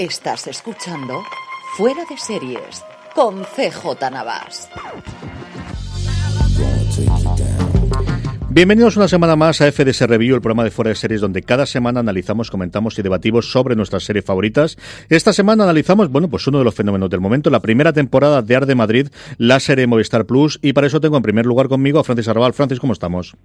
Estás escuchando Fuera de Series con CJ Navas. Bienvenidos una semana más a FDS Review, el programa de Fuera de Series donde cada semana analizamos, comentamos y debatimos sobre nuestras series favoritas. Esta semana analizamos, bueno, pues uno de los fenómenos del momento, la primera temporada de Arde Madrid, la serie Movistar Plus, y para eso tengo en primer lugar conmigo a Francis Arrabal. Francis, ¿cómo estamos?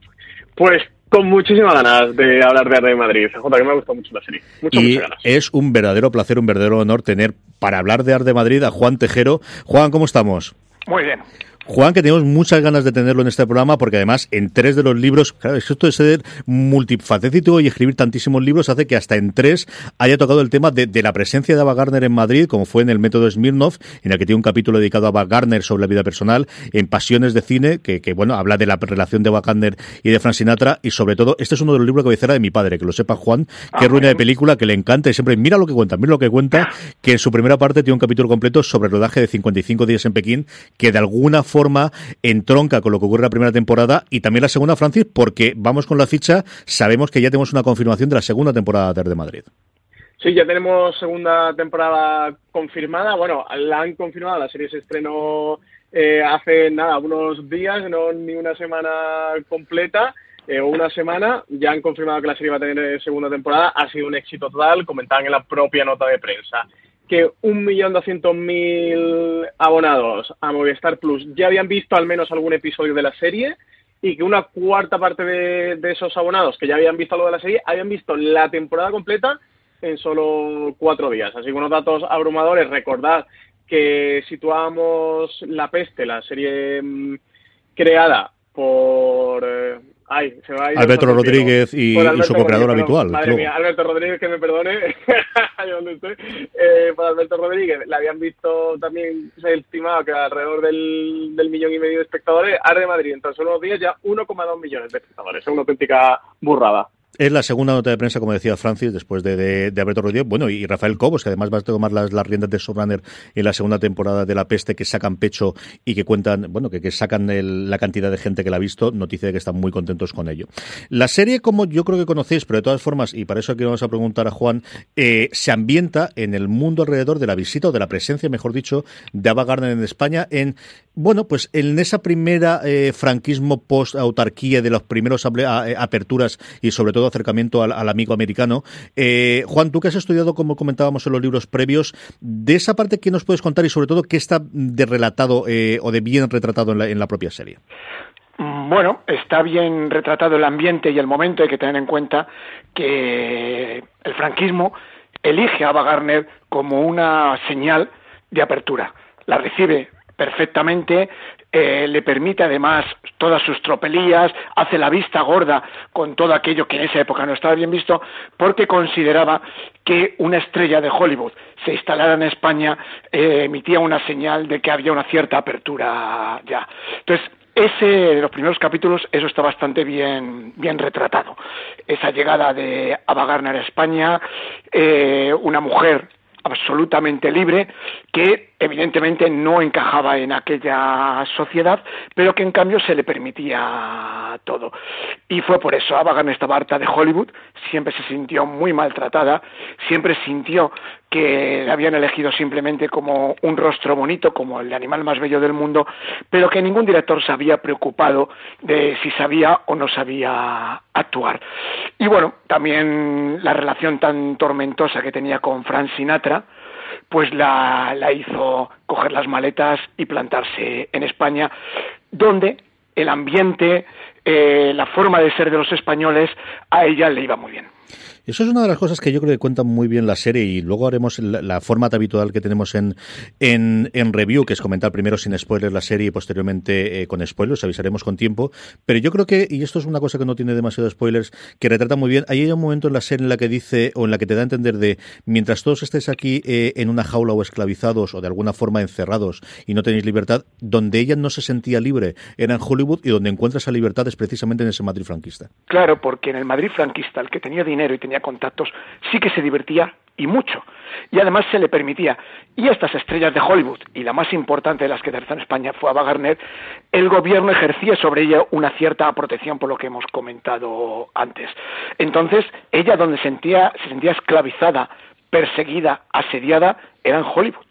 Pues con muchísimas ganas de hablar de de Madrid. Jota, que me ha gustado mucho la serie. Muchas, y muchas ganas. es un verdadero placer, un verdadero honor tener para hablar de Arde Madrid a Juan Tejero. Juan, ¿cómo estamos? Muy bien. Juan, que tenemos muchas ganas de tenerlo en este programa, porque además en tres de los libros, claro, esto de ser multifacético y escribir tantísimos libros hace que hasta en tres haya tocado el tema de, de la presencia de Ava Gardner en Madrid, como fue en el método Smirnov, en el que tiene un capítulo dedicado a Ava Gardner sobre la vida personal, en Pasiones de Cine, que, que bueno, habla de la relación de Ava Gardner y de Frank Sinatra, y sobre todo, este es uno de los libros que cabecera de mi padre, que lo sepa Juan, que Ah, ruina de película, que le encanta, y siempre, mira lo que cuenta, mira lo que cuenta, que en su primera parte tiene un capítulo completo sobre el rodaje de 55 días en Pekín, que de alguna forma entronca con lo que ocurre en la primera temporada y también la segunda, Francis, porque vamos con la ficha, sabemos que ya tenemos una confirmación de la segunda temporada de Madrid. Sí, ya tenemos segunda temporada confirmada. Bueno, la han confirmado, la serie se estrenó eh, hace nada, unos días, no ni una semana completa. eh, una semana, ya han confirmado que la serie va a tener eh, segunda temporada, ha sido un éxito total, comentaban en la propia nota de prensa que 1.200.000 abonados a Movistar Plus ya habían visto al menos algún episodio de la serie y que una cuarta parte de, esos abonados que ya habían visto algo de la serie habían visto la temporada completa en solo cuatro días. Así que unos datos abrumadores. Recordad que situábamos La Peste, la serie mm, creada por... ay, se Alberto. Rodríguez y- su co-creador habitual, Madre mía, Alberto Rodríguez, que me perdone, ahí donde estoy. Eh, por Alberto Rodríguez, le habían visto también, se ha estimado que alrededor del, del millón y medio de espectadores, Arde Madrid en tan solo unos días ya 1,2 millones de espectadores. Es una auténtica burrada. Es la segunda nota de prensa, como decía Francis, después de, de, de Alberto Rodríguez. Bueno, y Rafael Cobos, que además va a tomar las, las riendas de Showrunner en la segunda temporada de La Peste, que sacan pecho y que cuentan, bueno, que, que sacan el- la cantidad de gente que la ha visto. Noticia de que están muy contentos con ello. La serie, como yo creo que conocéis, pero de todas formas, y para eso aquí vamos a preguntar a Juan, eh, se ambienta en el mundo alrededor de la visita o de la presencia, mejor dicho, de Ava Gardner en España, en, bueno, pues en esa primera eh, franquismo post-autarquía de able- a- eh, aperturas y sobre todo acercamiento al, amigo americano. Eh, Juan, tú que has estudiado, como comentábamos en los libros previos, de esa parte, ¿qué nos puedes contar y sobre todo qué está de relatado eh, o de bien retratado en la, en la propia serie? Mm, Bueno, está bien retratado el ambiente y el momento. Hay que tener en cuenta que el franquismo elige a Ava como una señal de apertura. La recibe perfectamente, eh, le permite además todas sus tropelías, hace la vista gorda con todo aquello que en esa época no estaba bien visto, porque consideraba que una estrella de Hollywood se instalara en España eh, emitía una señal de que había una cierta apertura ya. Entonces, ese, de los primeros capítulos, eso está bastante bien, bien retratado. Esa llegada de Ava a España, eh, una mujer absolutamente libre que evidentemente no encajaba en aquella sociedad pero que en cambio se le permitía todo. Y fue por eso Ava Gardner estaba harta de Hollywood siempre se sintió muy maltratada siempre sintió que la habían elegido simplemente como un rostro bonito como el animal más bello del mundo pero que ningún director se había preocupado de si sabía o no sabía actuar y bueno también la relación tan tormentosa que tenía con Frank Sinatra pues la, la hizo coger las maletas y plantarse en España, donde el ambiente, eh, la forma de ser de los españoles, a ella le iba muy bien. Eso es una de las cosas que yo creo que cuenta muy bien la serie y luego haremos la, forma habitual que tenemos en, en, en, review, que es comentar primero sin spoilers la serie y posteriormente eh, con spoilers, avisaremos con tiempo. Pero yo creo que, y esto es una cosa que no tiene demasiados spoilers, que retrata muy bien, hay un momento en la serie en la que dice, o en la que te da a entender de, mientras todos estéis aquí eh, en una jaula o esclavizados o de alguna forma encerrados y no tenéis libertad, donde ella no se sentía libre era en Hollywood y donde encuentra esa libertad es precisamente en ese Madrid franquista. Claro, porque en el Madrid franquista, el que tenía dinero y tenía contactos, sí que se divertía y mucho. Y además se le permitía. Y estas estrellas de Hollywood, y la más importante de las que aterrizó en España fue Ava Gardner, el gobierno ejercía sobre ella una cierta protección por lo que hemos comentado antes. Entonces, ella donde sentía, se sentía esclavizada perseguida, asediada, era en Hollywood.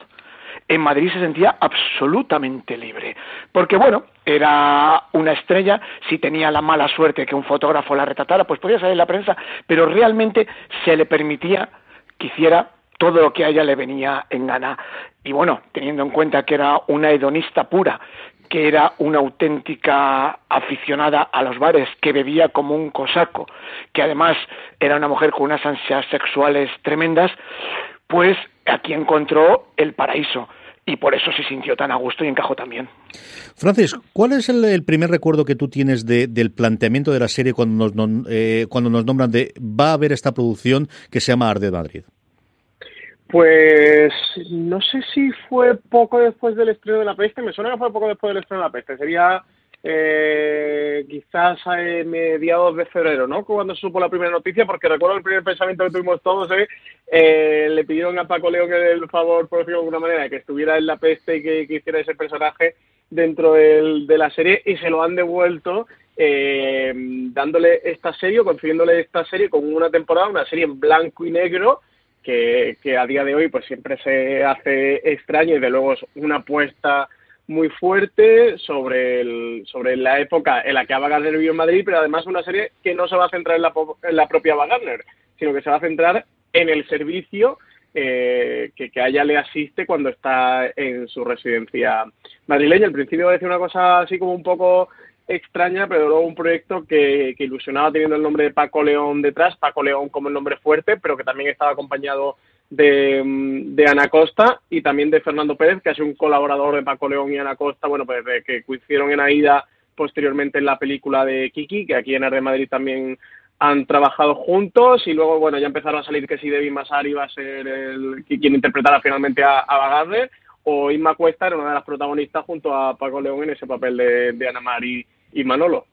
En Madrid se sentía absolutamente libre, porque bueno, era una estrella, si tenía la mala suerte que un fotógrafo la retratara, pues podía salir la prensa, pero realmente se le permitía que hiciera todo lo que a ella le venía en gana. Y bueno, teniendo en cuenta que era una hedonista pura, que era una auténtica aficionada a los bares, que bebía como un cosaco, que además era una mujer con unas ansias sexuales tremendas, pues aquí encontró el paraíso y por eso se sintió tan a gusto y encajó también. Francis, ¿cuál es el, primer recuerdo que tú tienes del planteamiento de la serie cuando nos, eh, cuando nos nombran de va a haber esta producción que se llama Arde Madrid? Pues no sé si fue poco después del estreno de la peste, me suena que fue poco después del estreno de la peste, sería eh, quizás a mediados de febrero, ¿no? Cuando se supo la primera noticia, porque recuerdo el primer pensamiento que tuvimos todos, ¿eh? eh le pidieron a Paco León el favor, por decirlo de alguna manera, que estuviera en la peste y que, hiciera ese personaje dentro de la serie y se lo han devuelto eh, dándole esta serie, consiguiéndole esta serie con una temporada, una serie en blanco y negro, que, a día de hoy pues siempre se hace extraño y de luego es una apuesta muy fuerte sobre, el, sobre la época en la que Ava Gardner vivió en Madrid, pero además una serie que no se va a centrar en la, en la propia Ava Gardner, sino que se va a centrar en el servicio eh, que, que a ella le asiste cuando está en su residencia madrileña. Al principio decía una cosa así como un poco extraña, pero luego un proyecto que, que, ilusionaba teniendo el nombre de Paco León detrás, Paco León como el nombre fuerte, pero que también estaba acompañado de, de Ana Costa y también de Fernando Pérez, que ha sido un colaborador de Paco León y Ana Costa, bueno, pues de que coincidieron en Aida posteriormente en la película de Kiki, que aquí en de Madrid también han trabajado juntos y luego, bueno, ya empezaron a salir que si Debbie Masari iba a ser el, quien interpretara finalmente a, a o Inma Cuesta era una de las protagonistas junto a Paco León en ese papel de, de Ana Mari y Manolo.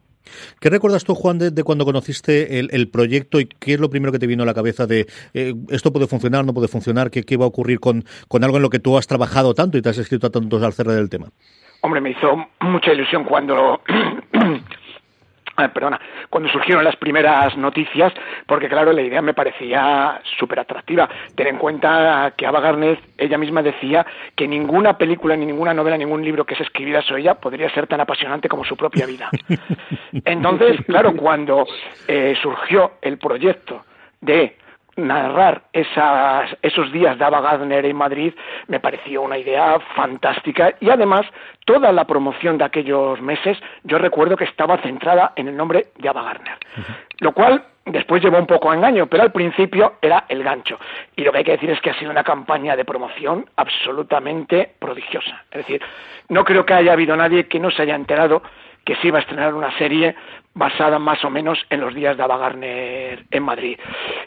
¿Qué recuerdas tú, Juan, de, cuando conociste el, proyecto y qué es lo primero que te vino a la cabeza de eh, esto puede funcionar, no puede funcionar, qué, qué va a ocurrir con, con, algo en lo que tú has trabajado tanto y te has escrito a tantos al cerrar del tema? Hombre, me hizo mucha ilusión cuando perdona, cuando surgieron las primeras noticias, porque claro, la idea me parecía súper atractiva. Ten en cuenta que Ava Gardner, ella misma decía que ninguna película, ni ninguna novela, ningún libro que se escribiera sobre ella podría ser tan apasionante como su propia vida. Entonces, claro, cuando eh, surgió el proyecto de narrar esas, esos días de Ava Gardner en Madrid me pareció una idea fantástica y además toda la promoción de aquellos meses yo recuerdo que estaba centrada en el nombre de Ava Gardner, lo cual después llevó un poco a engaño, pero al principio era el gancho. Y lo que hay que decir es que ha sido una campaña de promoción absolutamente prodigiosa. Es decir, no creo que haya habido nadie que no se haya enterado que se iba a estrenar una serie basada más o menos en los días de Ava Gardner en Madrid.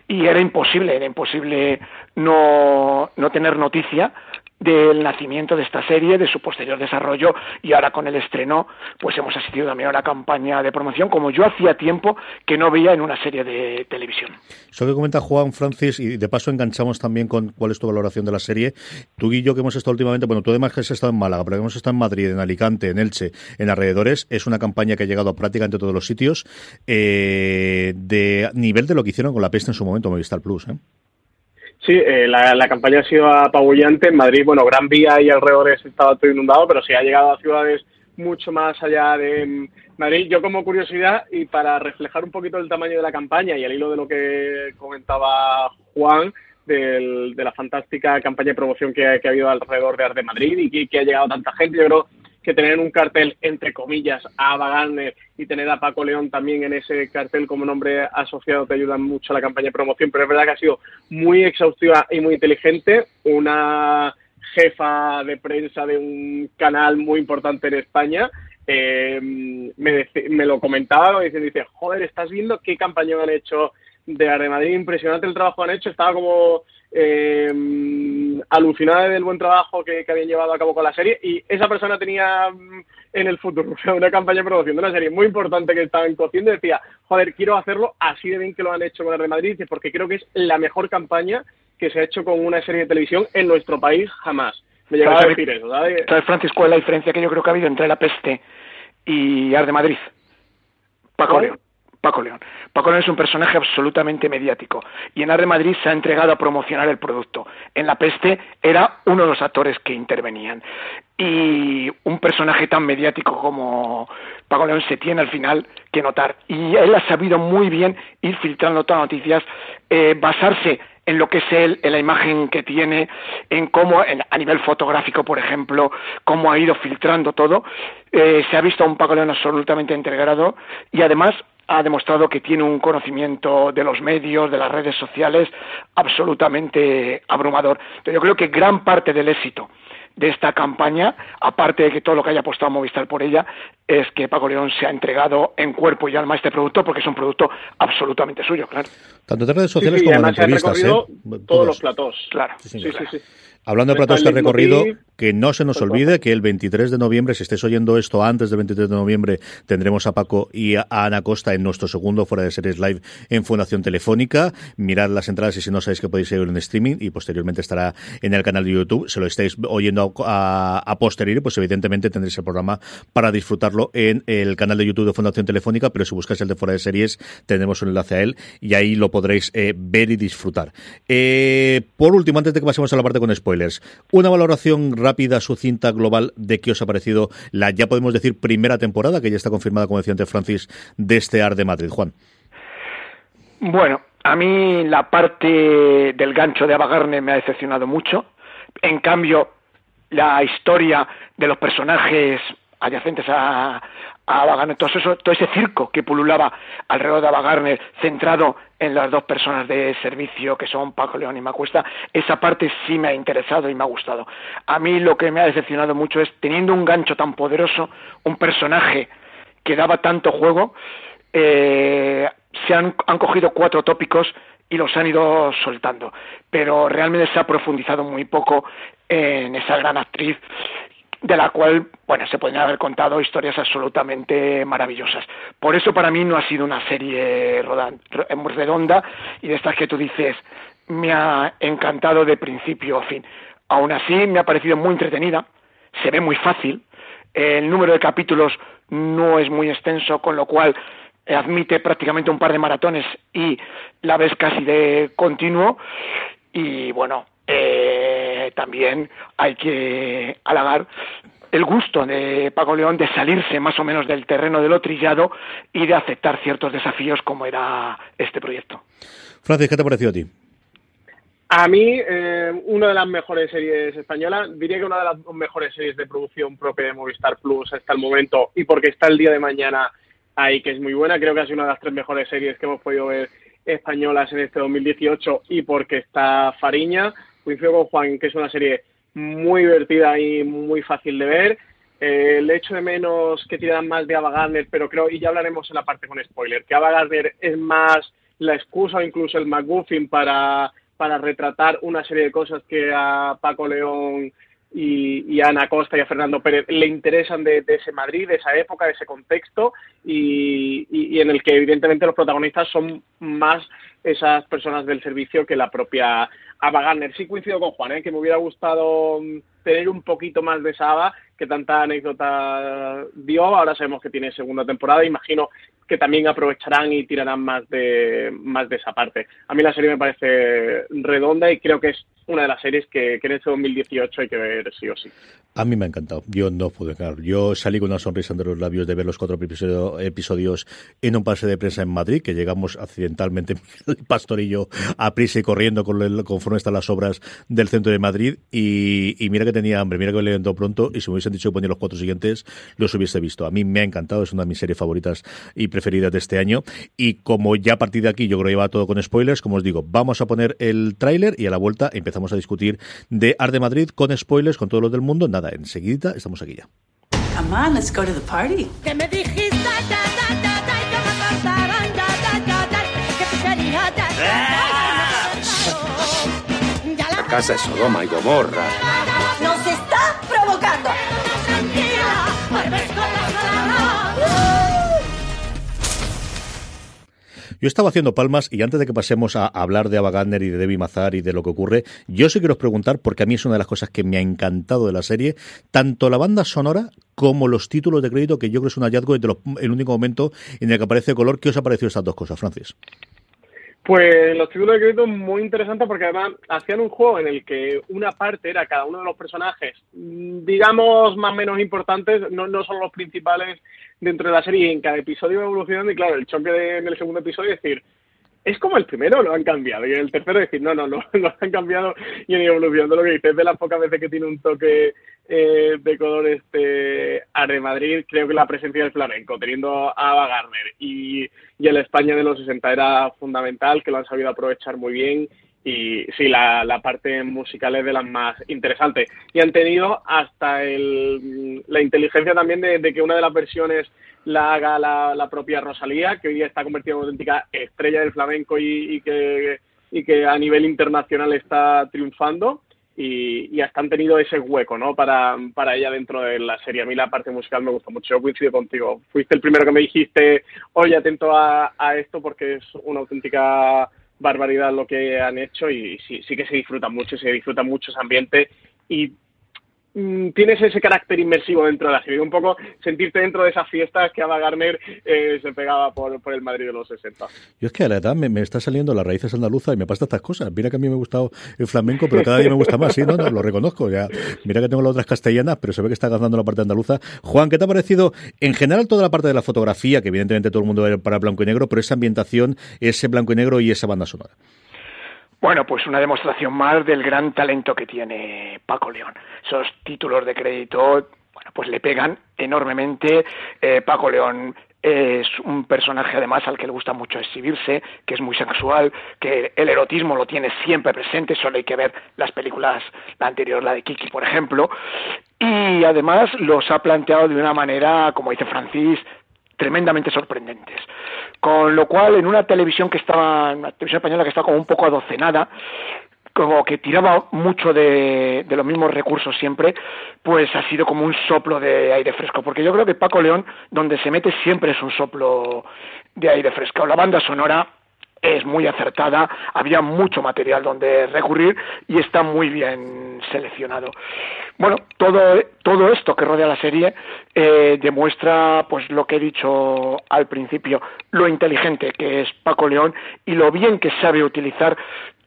Y era imposible, era imposible no, no tener noticia del nacimiento de esta serie, de su posterior desarrollo y ahora con el estreno pues hemos asistido también a una campaña de promoción como yo hacía tiempo que no veía en una serie de televisión. Eso que comenta Juan Francis y de paso enganchamos también con cuál es tu valoración de la serie. Tú y yo que hemos estado últimamente, bueno, tú además que has estado en Málaga, pero hemos estado en Madrid, en Alicante, en Elche, en alrededores, es una campaña que ha llegado a prácticamente todos los sitios eh, de nivel de lo que hicieron con la peste en su momento Movistar Plus. ¿eh? Sí, eh, la, campaña ha sido apabullante. En Madrid, bueno, Gran Vía y alrededores estaba todo inundado, pero sí ha llegado a ciudades mucho más allá de mm, Madrid. Yo como curiosidad y para reflejar un poquito el tamaño de la campaña y al hilo de lo que comentaba Juan, de la fantástica campaña de promoción que, ha habido alrededor de Arte Madrid y que, que, ha llegado tanta gente, yo creo que tener un cartel, entre comillas, a Ava y tener a Paco León también en ese cartel como nombre asociado te ayuda mucho a la campaña de promoción, pero es verdad que ha sido muy exhaustiva y muy inteligente, una jefa de prensa de un canal muy importante en España, eh, me, me, lo comentaba, me dice, joder, ¿estás viendo qué campaña han hecho de Arde Madrid? Impresionante el trabajo que han hecho, estaba como eh, alucinada del buen trabajo que, habían llevado a cabo con la serie y esa persona tenía mm, en el futuro una campaña de promoción de una serie muy importante que estaban cociendo y decía, joder, quiero hacerlo así de bien que lo han hecho con el Real Madrid porque creo que es la mejor campaña que se ha hecho con una serie de televisión en nuestro país jamás. Me llegaba a decir eso, ¿sabes? ¿Sabes, Francisco, es la diferencia que yo creo que ha habido entre la peste y Arde Madrid? Paco León. Paco León. Paco León es un personaje absolutamente mediático y en Arde Madrid se ha entregado a promocionar el producto. En La Peste era uno de los actores que intervenían. Y un personaje tan mediático como Paco León se tiene al final que notar. Y él ha sabido muy bien ir filtrando todas las noticias, eh, basarse en lo que es él, en la imagen que tiene, en cómo, a nivel fotográfico, por ejemplo, cómo ha ido filtrando todo. Eh, se ha visto a un Paco León absolutamente integrado y además ha demostrado que tiene un conocimiento de los medios, de las redes sociales, absolutamente abrumador. Pero yo creo que gran parte del éxito de esta campaña, aparte de que todo lo que haya apostado Movistar por ella, es que Paco León se ha entregado en cuerpo y alma a este producto porque es un producto absolutamente suyo, claro. Tanto de redes sociales como en entrevistas. ¿eh? Todos los platos. Claro. Sí, sí, sí. Hablando de platos ha recorrido, que no se nos olvide que el 23 de noviembre, si estés oyendo esto antes del 23 de noviembre, tendremos a Paco y a Ana Costa en nuestro segundo Fuera de Series Live en Fundación Telefónica. Mirad las entradas y si no sabéis que podéis seguir en streaming y posteriormente estará en el canal de YouTube. Si lo estáis oyendo a, a, posteriori, pues evidentemente tendréis el programa para disfrutarlo en el canal de YouTube de Fundación Telefónica, pero si buscáis el de Fuera de Series, tendremos un enlace a él y ahí lo podréis eh, ver y disfrutar. Eh, por último, antes de que pasemos a la parte con spoilers, una valoración rápida, sucinta, global de qué os ha parecido la, ya podemos decir, primera temporada, que ya está confirmada, como decía antes Francis, de este AR de Madrid. Juan. Bueno, a mí la parte del gancho de Ava me ha decepcionado mucho. En cambio, la historia de los personajes adyacentes a, a todo, eso, todo ese circo que pululaba alrededor de Ava centrado en las dos personas de servicio que son Paco León y Macuesta, esa parte sí me ha interesado y me ha gustado. A mí lo que me ha decepcionado mucho es, teniendo un gancho tan poderoso, un personaje que daba tanto juego, eh, se han, han cogido cuatro tópicos y los han ido soltando. Pero realmente se ha profundizado muy poco en esa gran actriz de la cual, bueno, se podrían haber contado historias absolutamente maravillosas. Por eso para mí no ha sido una serie redonda y de estas que tú dices, me ha encantado de principio a fin. Aún así, me ha parecido muy entretenida, se ve muy fácil, el número de capítulos no es muy extenso, con lo cual admite prácticamente un par de maratones y la ves casi de continuo. Y bueno, eh, también hay que halagar el gusto de Paco León de salirse más o menos del terreno de lo trillado y de aceptar ciertos desafíos como era este proyecto. Francis, ¿qué te ha parecido a ti? A mí, eh, una de las mejores series españolas, diría que una de las mejores series de producción propia de Movistar Plus hasta el momento, y porque está el día de mañana ahí, que es muy buena, creo que ha sido una de las tres mejores series que hemos podido ver españolas en este 2018 y porque está Fariña. Coincido con Juan que es una serie muy divertida y muy fácil de ver. Eh, el hecho de menos que tiran más de Ava Gardner, pero creo, y ya hablaremos en la parte con spoiler, que Ava Gardner es más la excusa o incluso el McGuffin para, para retratar una serie de cosas que a Paco León y, a Ana Costa y a Fernando Pérez le interesan de, ese Madrid, de esa época, de ese contexto y, y, en el que evidentemente los protagonistas son más esas personas del servicio que la propia Ava Gardner. Sí coincido con Juan, ¿eh? que me hubiera gustado mm, tener un poquito más de esa que tanta anécdota dio. Ahora sabemos que tiene segunda temporada. Imagino que también aprovecharán y tirarán más de más de esa parte. A mí la serie me parece redonda y creo que es una de las series que, que en este 2018 hay que ver sí o sí. A mí me ha encantado. Yo no pude dejar. Yo salí con una sonrisa entre los labios de ver los cuatro episodios en un pase de prensa en Madrid, que llegamos accidentalmente, el pastor y yo, a prisa y corriendo con el, conforme están las obras del centro de Madrid. Y, mira que tenía hambre, mira que me levantó pronto. Y si me hubiesen dicho que ponía los cuatro siguientes, los hubiese visto. A mí me ha encantado. Es una de mis series favoritas y preferidas de este año. Y como ya a partir de aquí yo creo que va todo con spoilers, como os digo, vamos a poner el tráiler y a la vuelta empezamos a discutir de Art de Madrid con spoilers, con todos los del mundo. Nada, enseguida estamos aquí ya. Come on, let's go to the party. ¿Qué me dijiste? La casa es Sodoma y Gomorra. Yo estaba haciendo palmas y antes de que pasemos a hablar de Ava y de Debbie Mazar y de lo que ocurre, yo sí quiero preguntar, porque a mí es una de las cosas que me ha encantado de la serie, tanto la banda sonora como los títulos de crédito, que yo creo es un hallazgo y de el único momento en el que aparece color. ¿Qué os ha parecido estas dos cosas, Francis? Pues los títulos de crédito muy interesantes porque además hacían un juego en el que una parte era cada uno de los personajes, digamos, más o menos importantes, no, no son los principales dentro de la serie y en cada episodio evolucionando y claro, el choque de, en el segundo episodio es decir, es como el primero, lo han cambiado. Y el tercero decir, no, no, no, lo han cambiado y ido evolucionando. Lo que dices de las pocas veces que tiene un toque eh, de color este Arde Madrid, creo que la presencia del flamenco, teniendo a Ava Garner y, y el España de los 60 era fundamental, que lo han sabido aprovechar muy bien. Y sí, la, la parte musical es de las más interesantes. Y han tenido hasta el, la inteligencia también de, de que una de las versiones la haga la, propia Rosalía, que hoy día está convertida en una auténtica estrella del flamenco y, que, y que a nivel internacional está triunfando. Y, y, hasta han tenido ese hueco ¿no? para, para ella dentro de la serie. A mí la parte musical me gusta mucho. Yo coincido contigo. Fuiste el primero que me dijiste, oye, atento a, a esto porque es una auténtica barbaridad lo que han hecho y sí, sí que se disfruta mucho, se disfruta mucho ese ambiente. Y tienes ese carácter inmersivo dentro de la serie, un poco sentirte dentro de esas fiestas que Ava Garner eh, se pegaba por, por, el Madrid de los 60. Yo es que a la edad me, me, está saliendo las raíces andaluzas y me pasa estas cosas. Mira que a mí me ha gustado el flamenco, pero cada día me gusta más, sí, no, no, lo reconozco. Ya. Mira que tengo las otras castellanas, pero se ve que está ganando la parte andaluza. Juan, ¿qué te ha parecido en general toda la parte de la fotografía, que evidentemente todo el mundo ve para blanco y negro, pero esa ambientación, ese blanco y negro y esa banda sonora? Bueno, pues una demostración más del gran talento que tiene Paco León. Esos títulos de crédito, bueno, pues le pegan enormemente. Eh, Paco León es un personaje además al que le gusta mucho exhibirse, que es muy sexual, que el erotismo lo tiene siempre presente, solo hay que ver las películas, la anterior, la de Kiki, por ejemplo, y además los ha planteado de una manera, como dice Francis, tremendamente sorprendentes. Con lo cual, en una televisión que estaba, una televisión española que estaba como un poco adocenada, como que tiraba mucho de, de, los mismos recursos siempre, pues ha sido como un soplo de aire fresco. Porque yo creo que Paco León, donde se mete siempre es un soplo de aire fresco. La banda sonora es muy acertada, había mucho material donde recurrir y está muy bien seleccionado. Bueno, todo, todo esto que rodea la serie eh, demuestra pues lo que he dicho al principio, lo inteligente que es Paco León y lo bien que sabe utilizar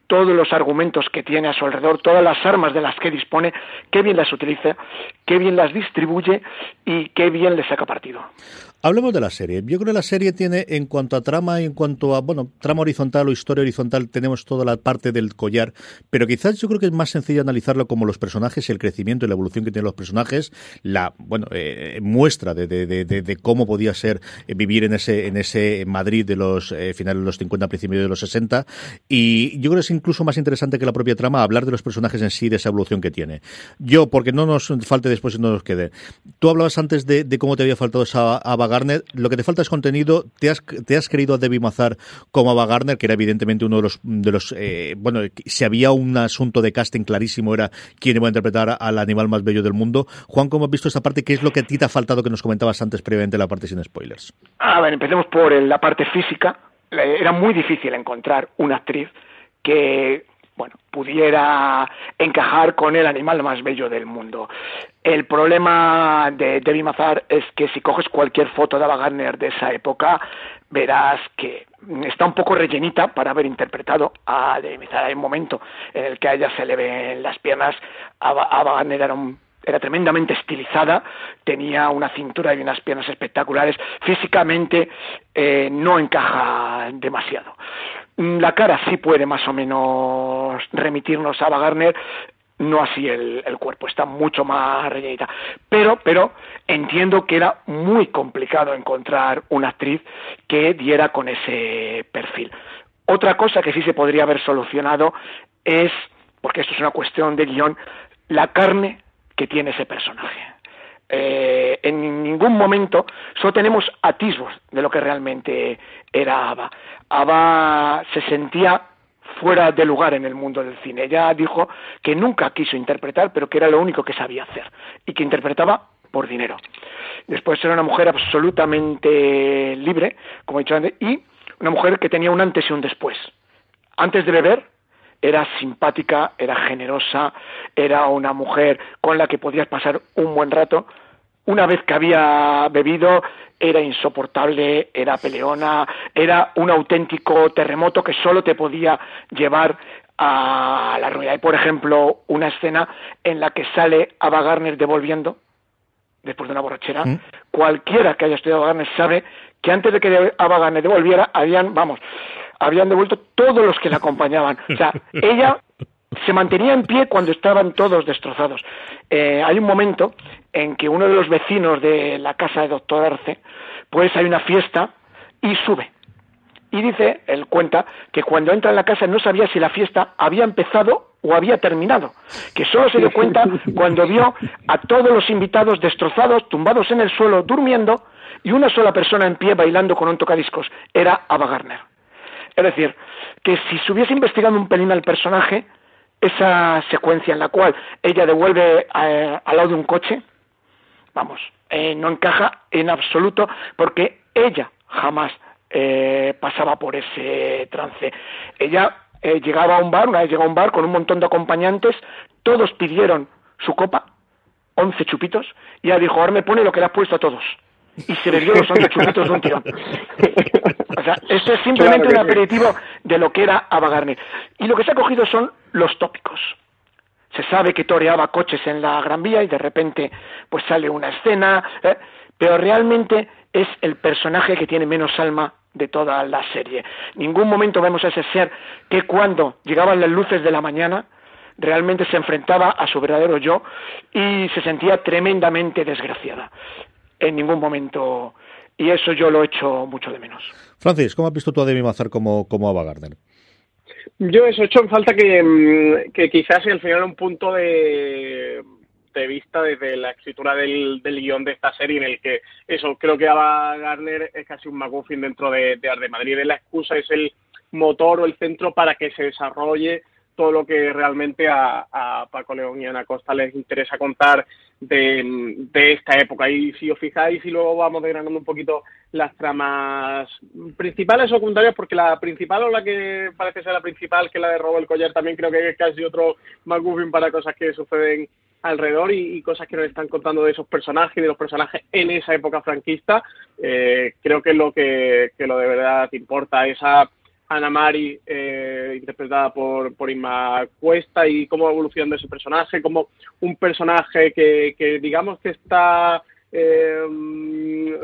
todos los argumentos que tiene a su alrededor, todas las armas de las que dispone, qué bien las utiliza, qué bien las distribuye y qué bien le saca partido. Hablemos de la serie. Yo creo que la serie tiene, en cuanto a trama y en cuanto a, bueno, trama horizontal o historia horizontal, tenemos toda la parte del collar, pero quizás yo creo que es más sencillo analizarlo como los personajes el crecimiento y la evolución que tienen los personajes, la, bueno, eh, muestra de, cómo podía ser eh, vivir en ese, en ese Madrid de los eh, finales de los 50, principios de los 60, y yo creo que es incluso más interesante que la propia trama hablar de los personajes en sí, de esa evolución que tiene. Yo, porque no nos falte después y no nos quede. Tú hablabas antes de, cómo te había faltado esa Garner, lo que te falta es contenido. ¿Te has, te has querido a Debbie Mazar como Ava Garner, que era evidentemente uno de los, de los eh, bueno, si había un asunto de casting clarísimo era quién iba a interpretar al animal más bello del mundo. Juan, ¿cómo has visto esa parte? ¿Qué es lo que a ti te ha faltado que nos comentabas antes previamente la parte sin spoilers? A ver, empecemos por la parte física. Era muy difícil encontrar una actriz que bueno, pudiera encajar con el animal más bello del mundo. El problema de Debbie Mazar es que si coges cualquier foto de Ava Gardner de esa época, verás que está un poco rellenita para haber interpretado a Debbie Mazar. Hay un momento en el que a ella se le ven las piernas. Ava, Gardner era era tremendamente estilizada, tenía una cintura y unas piernas espectaculares, físicamente eh, no encaja demasiado. Mm, la cara sí puede más o menos remitirnos a Ava Gardner, no así el, cuerpo, está mucho más rellenita. Pero, pero entiendo que era muy complicado encontrar una actriz que diera con ese perfil. Otra cosa que sí se podría haber solucionado es, porque esto es una cuestión de guion, la carne que tiene ese personaje. Eh, en ningún momento solo tenemos atisbos de lo que realmente era Ava. Ava se sentía fuera de lugar en el mundo del cine. Ella dijo que nunca quiso interpretar, pero que era lo único que sabía hacer y que interpretaba por dinero. Después era una mujer absolutamente libre, como he dicho antes, y una mujer que tenía un antes y un después. Antes de beber, era simpática, era generosa, era una mujer con la que podías pasar un buen rato. Una vez que había bebido, era insoportable, era peleona, era un auténtico terremoto que solo te podía llevar a la ruina. Hay, por ejemplo, una escena en la que sale Ava Garner devolviendo, después de una borrachera. Mm. Cualquiera que haya estudiado Ava Garner sabe que antes de que Ava Garner devolviera, habían, vamos, habían devuelto todos los que la acompañaban. O sea, ella se mantenía en pie cuando estaban todos destrozados. Eh, hay un momento en que uno de los vecinos de la casa de Doctor Arce, pues hay una fiesta y sube. Y dice, él cuenta, que cuando entra en la casa no sabía si la fiesta había empezado o había terminado, que solo se dio cuenta cuando vio a todos los invitados destrozados, tumbados en el suelo, durmiendo, y una sola persona en pie bailando con un tocadiscos. Era Ava Garner. Es decir, que si se hubiese investigado un pelín al personaje, esa secuencia en la cual ella devuelve eh, al lado de un coche, vamos, eh, no encaja en absoluto porque ella jamás eh, pasaba por ese trance. Ella llegaba a un bar, una vez llegó a un bar con un montón de acompañantes, todos pidieron su copa, once chupitos, y ella dijo, ahora me pone lo que le has puesto a todos y se bebió los 11 chupitos de un tirón. O sea, esto es simplemente un aperitivo de lo que era Ava Y lo que se ha cogido son los tópicos. Se sabe que toreaba coches en la Gran Vía y de repente pues sale una escena, ¿eh? pero realmente es el personaje que tiene menos alma de toda la serie. Ningún momento vemos a ese ser que cuando llegaban las luces de la mañana realmente se enfrentaba a su verdadero yo y se sentía tremendamente desgraciada en ningún momento y eso yo lo echo mucho de menos. Francis, ¿cómo has visto tú a Demi Mazar como, como Ava Gardner? Yo eso he hecho en falta que, mm, que quizás al final un punto de, de vista desde la escritura del, del, guion de esta serie en el que eso creo que Ava Gardner es casi un McGuffin dentro de, de Arte Madrid es la excusa es el motor o el centro para que se desarrolle todo lo que realmente a, Paco León y a Ana Costa les interesa contar de, esta época. Y si os fijáis, y luego vamos desgranando un poquito las tramas principales o secundarias, porque la principal o la que parece ser la principal, que es la de Robo el Collar, también creo que es casi otro McGuffin para cosas que suceden alrededor y, cosas que nos están contando de esos personajes y de los personajes en esa época franquista. Eh, creo que es lo que, que lo de verdad importa, esa Ana Mari, eh, interpretada por, por Inma Cuesta, y cómo evoluciona ese personaje, como un personaje que, que digamos que está eh,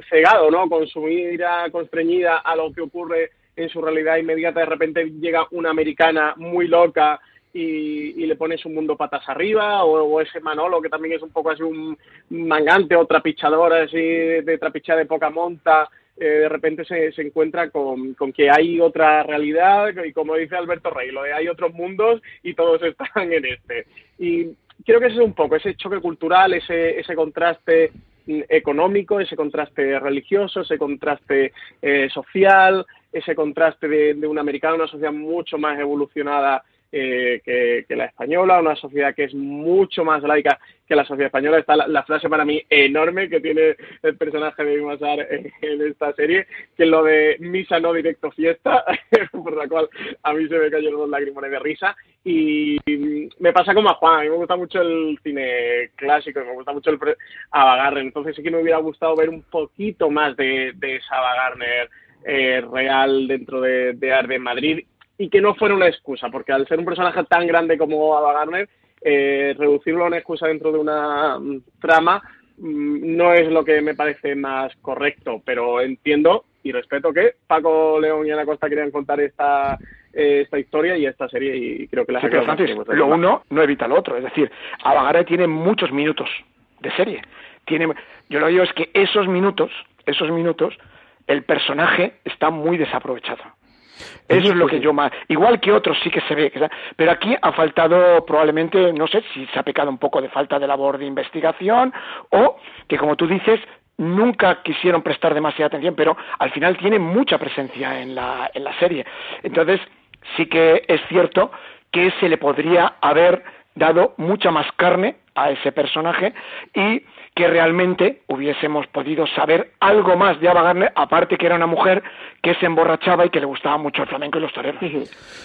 cegado, ¿no? Con su mira constreñida a lo que ocurre en su realidad inmediata, de repente llega una americana muy loca y, y, le pone su mundo patas arriba, o, ese Manolo que también es un poco así un mangante o trapichador así de trapichada de poca monta, eh, de repente se, se encuentra con, con, que hay otra realidad y como dice Alberto Rey, lo de hay otros mundos y todos están en este. Y creo que ese es un poco ese choque cultural, ese, ese contraste mm, económico, ese contraste religioso, ese contraste eh, social, ese contraste de, de un americano, una sociedad mucho más evolucionada eh, que, la española, una sociedad que es mucho más laica que la sociedad española. Está la, frase para mí enorme que tiene el personaje de Masar en, esta serie, que lo de misa no directo fiesta, por la cual a mí se me cayeron los lágrimas de risa. Y me pasa como a Juan, a mí me gusta mucho el cine clásico, me gusta mucho el Ava entonces sí que me hubiera gustado ver un poquito más de, de esa Ava eh, real dentro de, de Arde Madrid y que no fuera una excusa, porque al ser un personaje tan grande como Ava Garner, eh, reducirlo a una excusa dentro de una mm, trama mm, no es lo que me parece más correcto, pero entiendo y respeto que Paco León y Ana Costa querían contar esta eh, esta historia y esta serie y creo que la sí, lo uno no evita lo otro, es decir, Ava tiene muchos minutos de serie. Tiene, yo lo digo es que esos minutos, esos minutos, el personaje está muy desaprovechado. Eso es lo que yo más. Igual que otros sí que se ve. Pero aquí ha faltado probablemente, no sé si se ha pecado un poco de falta de labor de investigación o que, como tú dices, nunca quisieron prestar demasiada atención, pero al final tiene mucha presencia en la, en la serie. Entonces, sí que es cierto que se le podría haber dado mucha más carne a ese personaje y que realmente hubiésemos podido saber algo más de Ava Gardner, aparte que era una mujer que se emborrachaba y que le gustaba mucho el flamenco y los toreros.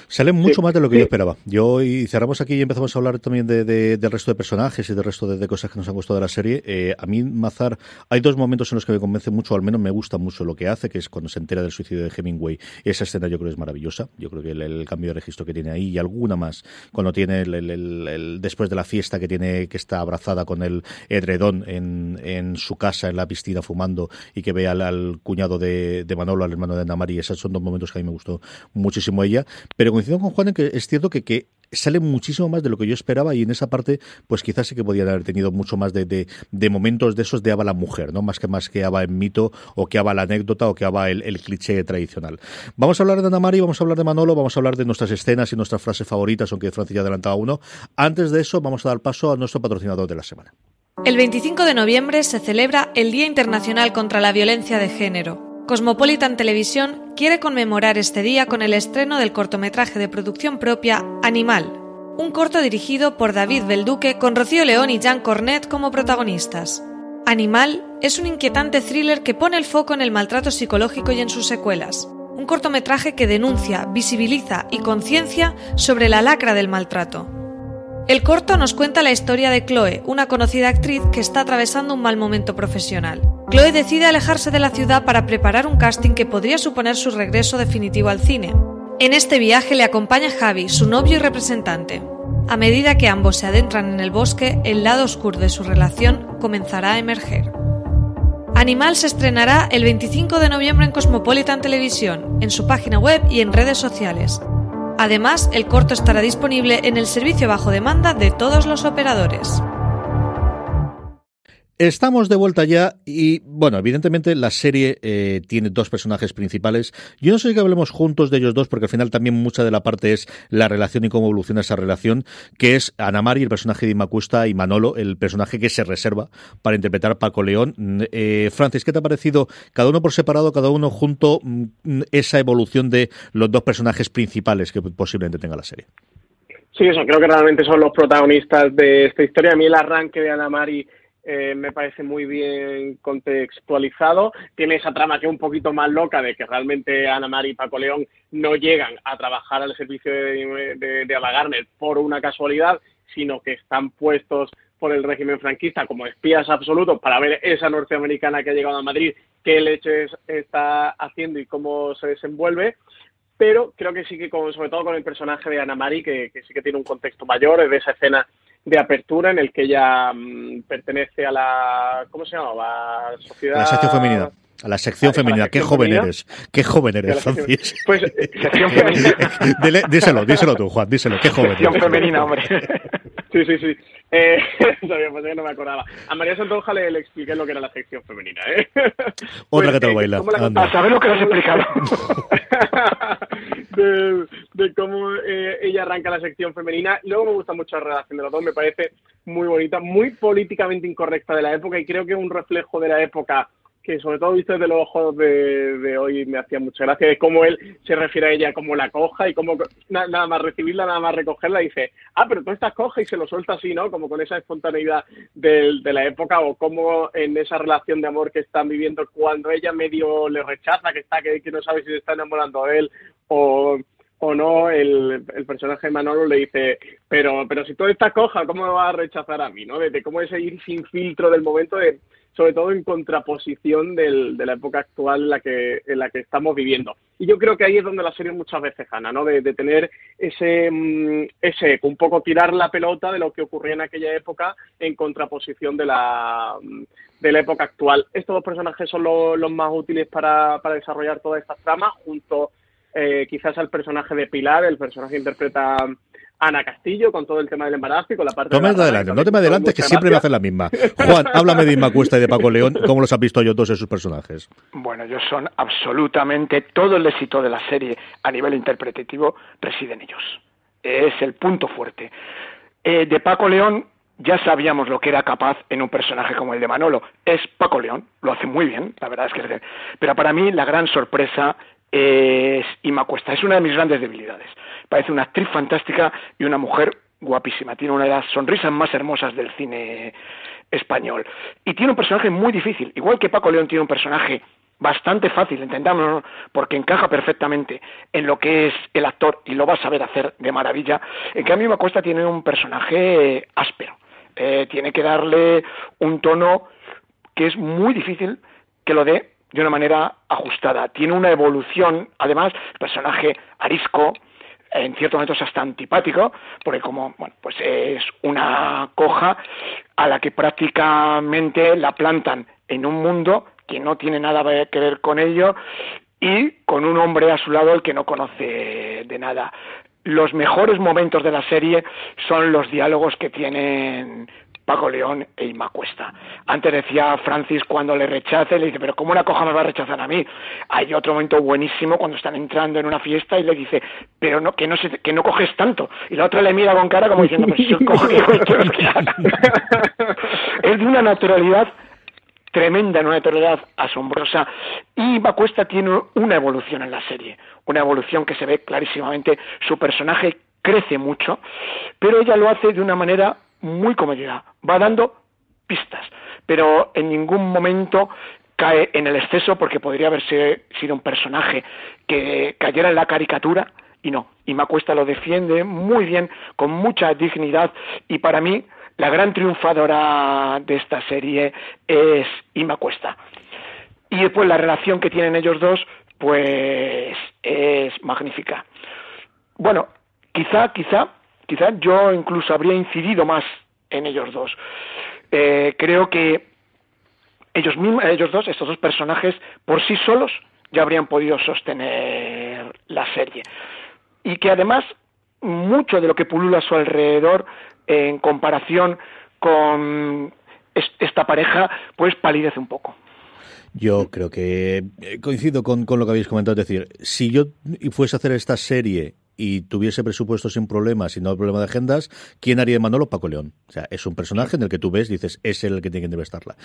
Sale mucho más de lo que yo esperaba. Yo y cerramos aquí y empezamos a hablar también de, del resto de personajes y del resto de, cosas que nos han gustado de la serie. Eh, a mí, Mazar, hay dos momentos en los que me convence mucho, al menos me gusta mucho lo que hace, que es cuando se entera del suicidio de Hemingway. Esa escena yo creo es maravillosa. Yo creo que el, cambio de registro que tiene ahí y alguna más, cuando tiene el, después de la fiesta que tiene que está abrazada con el edredón en, su casa, en la piscina, fumando, y que ve al, cuñado de, Manolo, al hermano de Ana María. Esos son dos momentos que a mí me gustó muchísimo ella. Pero coincido con Juan en que es cierto que, que sale muchísimo más de lo que yo esperaba y en esa parte pues quizás sí que podían haber tenido mucho más de, de, momentos de esos de Ava la mujer, ¿no? Más que más que Ava en mito o que Ava la anécdota o que Ava el, el cliché tradicional. Vamos a hablar de Ana Mari, vamos a hablar de Manolo, vamos a hablar de nuestras escenas y nuestras frases favoritas, aunque Francis ya adelantaba uno. Antes de eso vamos a dar paso a nuestro patrocinador de la semana. El 25 de noviembre se celebra el Día Internacional contra la Violencia de Género. Cosmopolitan Televisión quiere conmemorar este día con el estreno del cortometraje de producción propia Animal, un corto dirigido por David Belduque con Rocío León y Jean Cornet como protagonistas. Animal es un inquietante thriller que pone el foco en el maltrato psicológico y en sus secuelas. Un cortometraje que denuncia, visibiliza y conciencia sobre la lacra del maltrato. El corto nos cuenta la historia de Chloe, una conocida actriz que está atravesando un mal momento profesional. Chloe decide alejarse de la ciudad para preparar un casting que podría suponer su regreso definitivo al cine. En este viaje le acompaña Javi, su novio y representante. A medida que ambos se adentran en el bosque, el lado oscuro de su relación comenzará a emerger. Animal se estrenará el 25 de noviembre en Cosmopolitan Televisión, en su página web y en redes sociales. Además, el corto estará disponible en el servicio bajo demanda de todos los operadores. Estamos de vuelta ya y, bueno, evidentemente la serie eh, tiene dos personajes principales. Yo no sé si hablemos juntos de ellos dos porque al final también mucha de la parte es la relación y cómo evoluciona esa relación, que es Ana Mari, el personaje de Imacuesta, y Manolo, el personaje que se reserva para interpretar Paco León. Mm, eh, Francis, ¿qué te ha parecido cada uno por separado, cada uno junto, mm, esa evolución de los dos personajes principales que posiblemente tenga la serie? Sí, eso, creo que realmente son los protagonistas de esta historia. A mí el arranque de Ana Mari eh, me parece muy bien contextualizado. Tiene esa trama que es un poquito más loca de que realmente Ana María y Paco León no llegan a trabajar al servicio de, de, de por una casualidad, sino que están puestos por el régimen franquista como espías absolutos para ver esa norteamericana que ha llegado a Madrid, qué leches está haciendo y cómo se desenvuelve pero creo que sí que sobre todo con el personaje de Ana María, que, que, sí que tiene un contexto mayor, es de esa escena de apertura en el que ella mm, pertenece a la ¿cómo se llama? La sociedad la sección femenina. A la sección femenina. Qué joven eres. Qué joven eres, Francis. Pues, sección femenina. díselo, díselo tú, Juan, díselo. Qué joven sección femenina, hombre. Sí, sí, sí. Eh, pues no me acordaba. A María Santonja le, le, expliqué lo que era la sección femenina. ¿eh? Otra que te lo pues, baila. La, a saber lo que le has explicado. de, de, cómo eh, ella arranca la sección femenina. Luego me gusta mucho la relación de los dos. Me parece muy bonita, muy políticamente incorrecta de la época y creo que es un reflejo de la época que sobre todo visto desde los ojos de, hoy me hacía mucha gracia de cómo él se refiere a ella como la coja y cómo nada más recibirla, nada más recogerla, dice, ah, pero tú estás coja y se lo suelta así, ¿no? Como con esa espontaneidad de, la época o como en esa relación de amor que están viviendo cuando ella medio le rechaza, que está, que, no sabe si se está enamorando de él o o no, el, el, personaje de Manolo le dice, pero, pero si tú estás coja, ¿cómo me vas a rechazar a mí? ¿no? De, cómo es ir sin filtro del momento de, sobre todo en contraposición del, de la época actual en la, que, en la que estamos viviendo. Y yo creo que ahí es donde la serie muchas veces gana, ¿no? De, tener ese, mm, un poco tirar la pelota de lo que ocurría en aquella época en contraposición de la, mm, de la época actual. Estos dos personajes son los, más útiles para, para desarrollar todas estas tramas, junto eh, quizás al personaje de Pilar, el personaje que interpreta Ana Castillo con todo el tema del embarazo y con la parte no me adelante, no te me adelantes que siempre me hacen la misma. Juan, háblame de Inma Cuesta y de Paco León, ¿cómo los has visto yo dos sus personajes? Bueno, ellos son absolutamente todo el éxito de la serie a nivel interpretativo reside en ellos. Es el punto fuerte. Eh, de Paco León ya sabíamos lo que era capaz en un personaje como el de Manolo. Es Paco León, lo hace muy bien, la verdad es que... Pero para mí la gran sorpresa es Inma Cuesta, es una de mis grandes debilidades. Parece una actriz fantástica y una mujer guapísima, tiene una de las sonrisas más hermosas del cine español. Y tiene un personaje muy difícil, igual que Paco León tiene un personaje bastante fácil, entendamos, porque encaja perfectamente en lo que es el actor y lo va a saber hacer de maravilla. En cambio, Macuesta tiene un personaje áspero, eh, tiene que darle un tono que es muy difícil que lo dé de una manera ajustada. Tiene una evolución, además, el personaje arisco, en ciertos momentos hasta antipático, porque como bueno, pues es una coja a la que prácticamente la plantan en un mundo que no tiene nada que ver con ello y con un hombre a su lado el que no conoce de nada. Los mejores momentos de la serie son los diálogos que tienen Paco León e Inma Cuesta. Antes decía Francis cuando le rechace, le dice, pero ¿cómo una coja me va a rechazar a mí? Hay otro momento buenísimo cuando están entrando en una fiesta y le dice, pero no, que no se, que no coges tanto. Y la otra le mira con cara como diciendo, pues si cojo, es de una naturalidad tremenda, una naturalidad asombrosa. Y Cuesta tiene una evolución en la serie, una evolución que se ve clarísimamente. Su personaje crece mucho, pero ella lo hace de una manera muy comedida, va dando pistas, pero en ningún momento cae en el exceso porque podría haberse sido un personaje que cayera en la caricatura y no. Y Macuesta lo defiende muy bien, con mucha dignidad y para mí la gran triunfadora de esta serie es Ima Cuesta. Y después la relación que tienen ellos dos, pues es magnífica. Bueno, quizá, quizá quizás yo incluso habría incidido más en ellos dos. Eh, creo que ellos mismos, ellos dos, estos dos personajes, por sí solos ya habrían podido sostener la serie. Y que además mucho de lo que pulula a su alrededor en comparación con esta pareja, pues palidece un poco. Yo creo que eh, coincido con, con, lo que habéis comentado. Es decir, si yo fuese a hacer esta serie y tuviese presupuesto sin problemas y no hay problema de agendas, ¿quién haría de Manolo? Paco León. O sea, es un personaje en el que tú ves, dices, es el que tiene que estarla.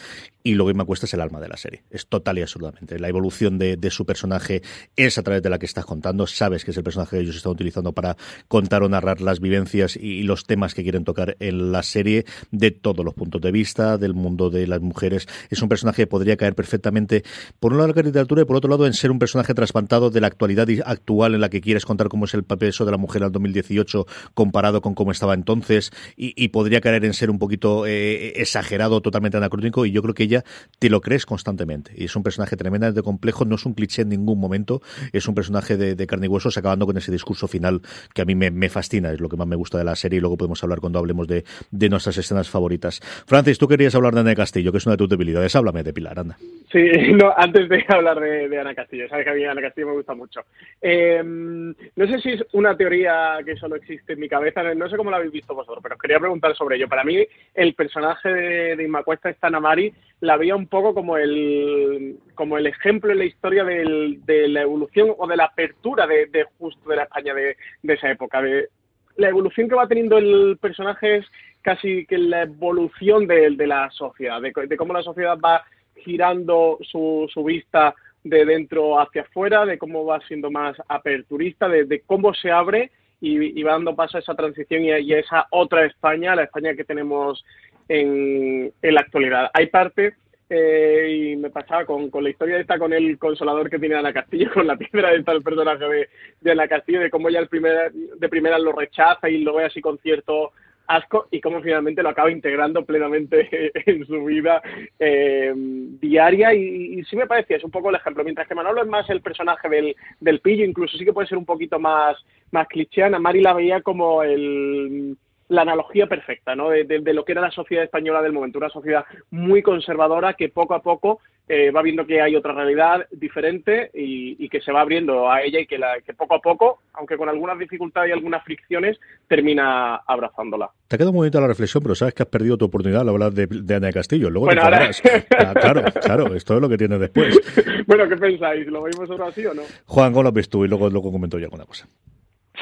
Y lo que me cuesta es el alma de la serie. Es total y absolutamente. La evolución de, su personaje es a través de la que estás contando. Sabes que es el personaje que ellos están utilizando para contar o narrar las vivencias y, los temas que quieren tocar en la serie de todos los puntos de vista, del mundo de las mujeres. Es un personaje que podría caer perfectamente, por un lado, en la literatura y por otro lado, en ser un personaje trasplantado de la actualidad actual en la que quieres contar cómo es el papel peso de la mujer al 2018 comparado con cómo estaba entonces y, podría caer en ser un poquito eh, exagerado, totalmente anacrónico y yo creo que ella te lo crees constantemente y es un personaje tremendamente complejo, no es un cliché en ningún momento, es un personaje de, carne y huesos acabando con ese discurso final que a mí me, fascina, es lo que más me gusta de la serie y luego podemos hablar cuando hablemos de, nuestras escenas favoritas. Francis, tú querías hablar de Ana Castillo, que es una de tus debilidades, háblame de Pilar, anda. Sí, no, antes de hablar de, Ana Castillo, sabes que a mí Ana Castillo me gusta mucho. Eh, no sé si una teoría que solo existe en mi cabeza, no sé cómo la habéis visto vosotros, pero quería preguntar sobre ello. Para mí, el personaje de, de Inmacuesta, esta Namari, la veía un poco como el, como el ejemplo en la historia de la evolución o de la apertura de, justo de la España de, esa época. De, la evolución que va teniendo el personaje es casi que la evolución de, la sociedad, de, cómo la sociedad va girando su, su vista de dentro hacia afuera, de cómo va siendo más aperturista, de, cómo se abre y, va dando paso a esa transición y a, esa otra España, la España que tenemos en, la actualidad. Hay parte, eh, y me pasaba con, la historia esta, con el consolador que tiene Ana Castillo, con la piedra de el personaje de, de Ana Castillo, de cómo ella el primer, de primera lo rechaza y lo ve así con cierto asco y cómo finalmente lo acaba integrando plenamente en su vida eh, diaria. Y, sí me parecía, es un poco el ejemplo, mientras que Manolo es más el personaje del, del pillo, incluso sí que puede ser un poquito más, más clicheana, Mari la veía como el la analogía perfecta ¿no? De, lo que era la sociedad española del momento, una sociedad muy conservadora que poco a poco eh, va viendo que hay otra realidad diferente y, que se va abriendo a ella y que, la, que poco a poco, aunque con algunas dificultades y algunas fricciones, termina abrazándola. Te ha quedado muy bonita la reflexión, pero sabes que has perdido tu oportunidad al hablar de, de Ana Castillo. Luego te ahora... Ah, claro, claro, esto es lo que tienes después. bueno, ¿qué pensáis? ¿Lo veis vosotros así o no? Juan, ¿cómo lo ves tú? Y luego, luego comento yo alguna cosa.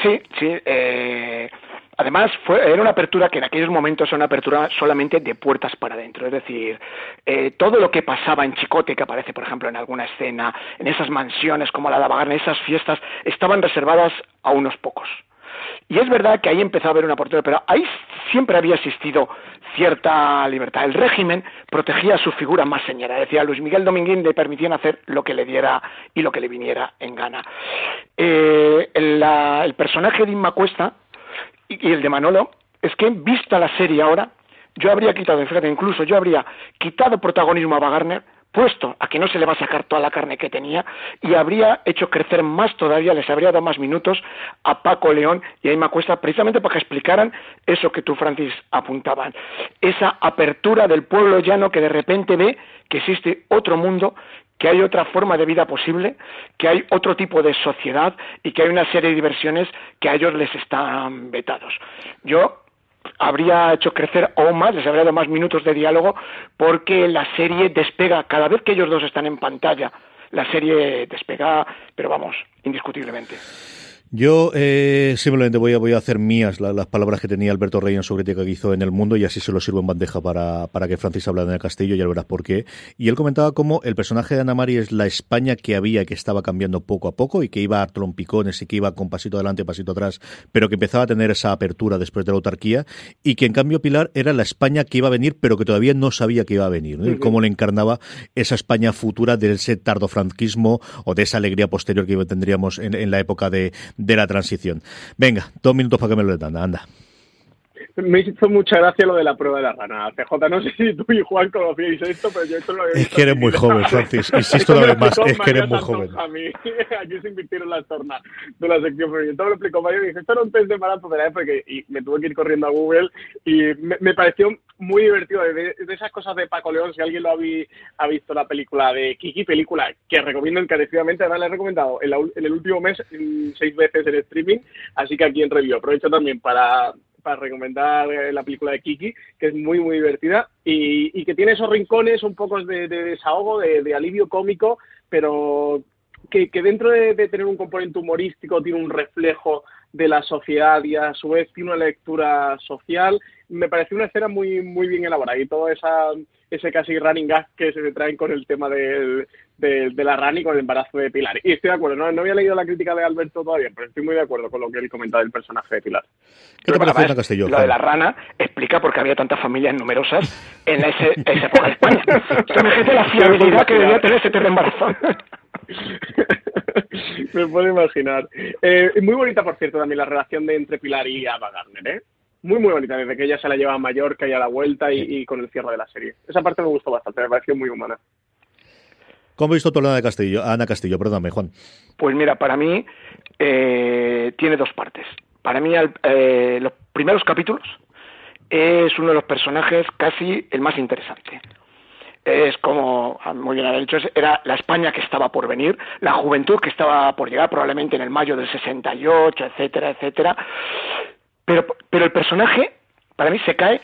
Sí, sí. Eh, Además, fue, era una apertura que en aquellos momentos era una apertura solamente de puertas para adentro. Es decir, eh, todo lo que pasaba en Chicote, que aparece, por ejemplo, en alguna escena, en esas mansiones como la de Abagarne, esas fiestas, estaban reservadas a unos pocos. Y es verdad que ahí empezó a haber una apertura, pero ahí siempre había existido cierta libertad. El régimen protegía a su figura más señora. Decía Luis Miguel Dominguín le permitían hacer lo que le diera y lo que le viniera en gana. Eh, el, personaje de Inma Cuesta y, el de Manolo es que vista la serie ahora, yo habría quitado, fíjate, incluso yo habría quitado protagonismo a Wagner, puesto a que no se le va a sacar toda la carne que tenía y habría hecho crecer más todavía, les habría dado más minutos a Paco León y a Emma Cuesta precisamente para que explicaran eso que tú, Francis, apuntaban. Esa apertura del pueblo llano que de repente ve que existe otro mundo que hay otra forma de vida posible, que hay otro tipo de sociedad y que hay una serie de diversiones que a ellos les están vetados. Yo habría hecho crecer aún más, les habría dado más minutos de diálogo, porque la serie despega, cada vez que ellos dos están en pantalla, la serie despega, pero vamos, indiscutiblemente. Yo eh, simplemente voy a, voy a hacer mías las palabras que tenía Alberto Rey en su crítica que hizo en El Mundo y así se lo sirvo en bandeja para, para que Francis hablara en el castillo, ya verás por qué. Y él comentaba cómo el personaje de Ana María es la España que había, que estaba cambiando poco a poco y que iba a trompicones y que iba con pasito adelante, pasito atrás, pero que empezaba a tener esa apertura después de la autarquía y que en cambio Pilar era la España que iba a venir, pero que todavía no sabía que iba a venir. Y cómo le encarnaba esa España futura de ese tardofranquismo o de esa alegría posterior que tendríamos en, en la época de, de la transición. Venga, dos minutos para que me lo den, anda me hizo mucha gracia lo de la prueba de la rana. CJ, no sé si tú y Juan conocíais esto, pero yo esto lo había visto. Es que eres muy joven, Francis. Insisto una vez más, es que eres muy joven. A mí, aquí se invirtieron las tornas de la sección pero Todo lo explicó Mario y dije, esto era un test de embarazo de la época y me tuve que ir corriendo a Google y me, pareció muy divertido. De, esas cosas de Paco León, si alguien lo ha, visto la película de Kiki, película que recomiendo encarecidamente, además la he recomendado en, en el último mes seis veces en streaming, así que aquí en review. Aprovecho también para para recomendar eh, la película de Kiki, que es muy, muy divertida y, que tiene esos rincones un poco de, desahogo, de, alivio cómico, pero que, dentro de, tener un componente humorístico tiene un reflejo de la sociedad y a su vez tiene una lectura social. Me pareció una escena muy, muy bien elaborada y todo esa, ese casi running gag que se traen con el tema del, de, la RAN y con el embarazo de Pilar. Y estoy de acuerdo, no, había leído la crítica de Alberto todavía, pero estoy muy de acuerdo con lo que él comentaba del personaje de Pilar. ¿Qué te parece? Lo de la rana explica por qué había tantas familias numerosas en esa, época de España. Se me la fiabilidad que debía tener ese terreno embarazo. me puedo imaginar. Eh, muy bonita, por cierto, también la relación de entre Pilar y Ava Gardner, ¿eh? Muy, muy bonita, desde que ella se la lleva a Mallorca y a la vuelta y, y con el cierre de la serie. Esa parte me gustó bastante, me pareció muy humana. ¿Cómo has visto tú de Castillo? Ana Castillo, perdóname, Juan. Pues mira, para mí eh, tiene dos partes. Para mí, eh, los primeros capítulos es uno de los personajes casi el más interesante. Es como, ah, muy bien ha dicho, era la España que estaba por venir, la juventud que estaba por llegar probablemente en el mayo del 68, etcétera, etcétera. Pero, pero el personaje, para mí, se cae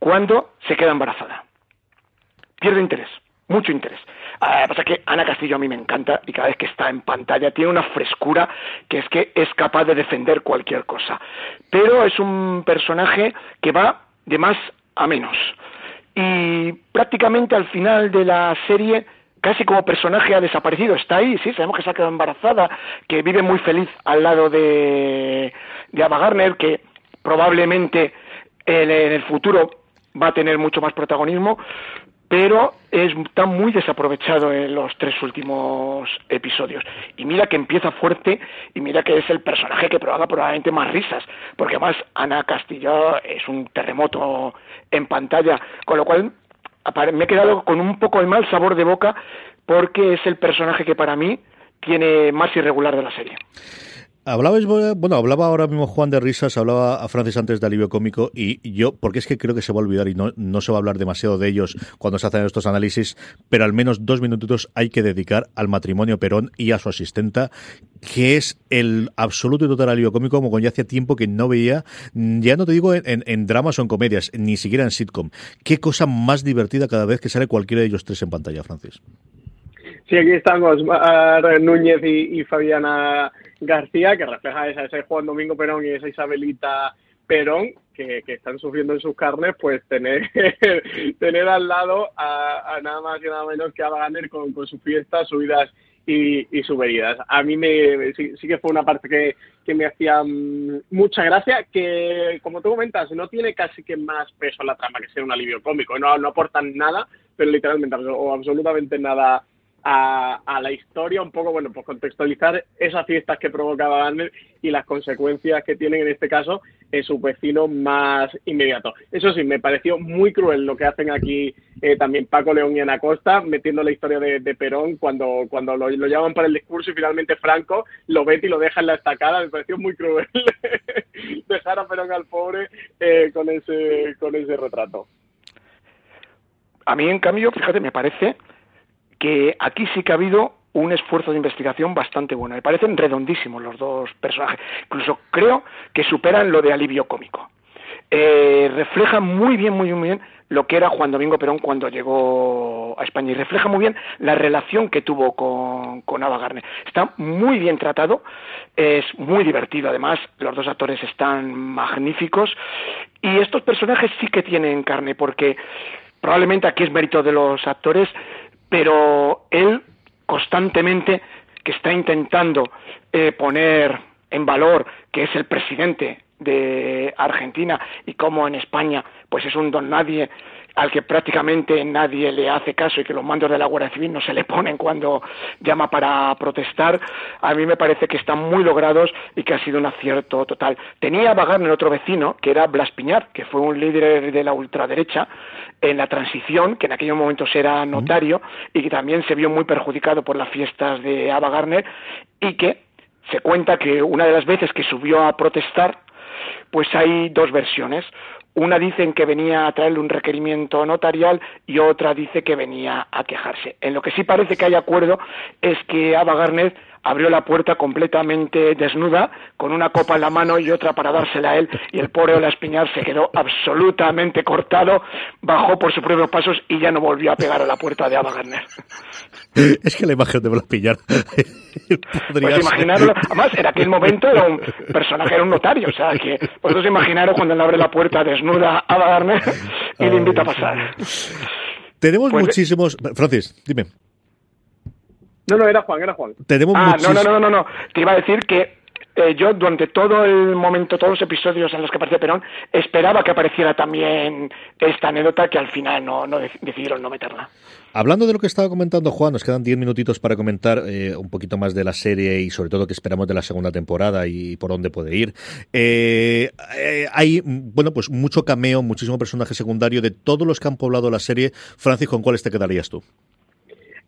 cuando se queda embarazada. Pierde interés, mucho interés. Ah, pasa que Ana Castillo a mí me encanta y cada vez que está en pantalla tiene una frescura que es que es capaz de defender cualquier cosa. Pero es un personaje que va de más a menos. Y prácticamente al final de la serie casi como personaje ha desaparecido. Está ahí, sí, sabemos que se ha quedado embarazada, que vive muy feliz al lado de, de Ava Garner, que probablemente en el futuro va a tener mucho más protagonismo, pero está muy desaprovechado en los tres últimos episodios. Y mira que empieza fuerte y mira que es el personaje que provoca probablemente más risas, porque además Ana Castillo es un terremoto en pantalla, con lo cual me he quedado con un poco de mal sabor de boca porque es el personaje que para mí tiene más irregular de la serie. Hablabais, bueno, hablaba ahora mismo Juan de risas, hablaba a Francis antes de alivio cómico y yo, porque es que creo que se va a olvidar y no, no se va a hablar demasiado de ellos cuando se hacen estos análisis, pero al menos dos minutitos hay que dedicar al matrimonio Perón y a su asistenta, que es el absoluto y total alivio cómico, como ya hacía tiempo que no veía, ya no te digo en, en dramas o en comedias, ni siquiera en sitcom. Qué cosa más divertida cada vez que sale cualquiera de ellos tres en pantalla, Francis. Sí, aquí estamos, Núñez y, Fabiana García, que refleja esa, ese Juan Domingo Perón y esa Isabelita Perón, que, están sufriendo en sus carnes, pues tener, tener al lado a, nada más y nada menos que a Wagner con, con sus fiestas, subidas y, y suberidas. A mí me, sí, que fue una parte que, que me hacía mm, mucha gracia, que como tú comentas, no tiene casi que más peso la trama que ser un alivio cómico, no, no aportan nada, pero literalmente o absolutamente nada a, la historia, un poco, bueno, pues contextualizar esas fiestas que provocaba Garner y las consecuencias que tienen en este caso en su vecino más inmediato. Eso sí, me pareció muy cruel lo que hacen aquí eh, también Paco León y Ana Costa, metiendo la historia de, Perón cuando, cuando lo, llaman para el discurso y finalmente Franco lo vete y lo deja en la estacada. Me pareció muy cruel dejar a Perón al pobre eh, con, ese, con ese retrato. A mí, en cambio, fíjate, me parece que aquí sí que ha habido un esfuerzo de investigación bastante bueno. Me parecen redondísimos los dos personajes. Incluso creo que superan lo de alivio cómico. Eh, refleja muy bien, muy bien lo que era Juan Domingo Perón cuando llegó a España y refleja muy bien la relación que tuvo con, con Ava Garner. Está muy bien tratado, es muy divertido además, los dos actores están magníficos y estos personajes sí que tienen carne porque probablemente aquí es mérito de los actores, pero él constantemente que está intentando eh, poner en valor que es el presidente de Argentina y como en España pues es un don nadie al que prácticamente nadie le hace caso y que los mandos de la Guardia Civil no se le ponen cuando llama para protestar, a mí me parece que están muy logrados y que ha sido un acierto total. Tenía a otro vecino, que era Blas Piñar, que fue un líder de la ultraderecha en la transición, que en aquellos momentos era notario y que también se vio muy perjudicado por las fiestas de Ava Garner y que se cuenta que una de las veces que subió a protestar, pues hay dos versiones. Una dicen que venía a traerle un requerimiento notarial y otra dice que venía a quejarse. En lo que sí parece que hay acuerdo es que Ava abrió la puerta completamente desnuda, con una copa en la mano y otra para dársela a él, y el pobre Ola Espiñar se quedó absolutamente cortado, bajó por sus propios pasos y ya no volvió a pegar a la puerta de Ava Garner. Es que la imagen de Ola Espiñar. pues imaginarlo, además en aquel momento era un personaje, era un notario, o sea que vosotros imaginaros cuando le abre la puerta desnuda a Ava y le invita a pasar. Tenemos pues, muchísimos. Francis, dime. No, no, era Juan, era Juan. Tenemos ah, no, no, no, no, no. Te iba a decir que eh, yo durante todo el momento, todos los episodios en los que aparecía Perón, esperaba que apareciera también esta anécdota que al final no, no decidieron no meterla. Hablando de lo que estaba comentando Juan, nos quedan diez minutitos para comentar eh, un poquito más de la serie y sobre todo que esperamos de la segunda temporada y por dónde puede ir. Eh, hay, bueno, pues mucho cameo, muchísimo personaje secundario de todos los que han poblado la serie. Francis, ¿con cuáles te quedarías tú?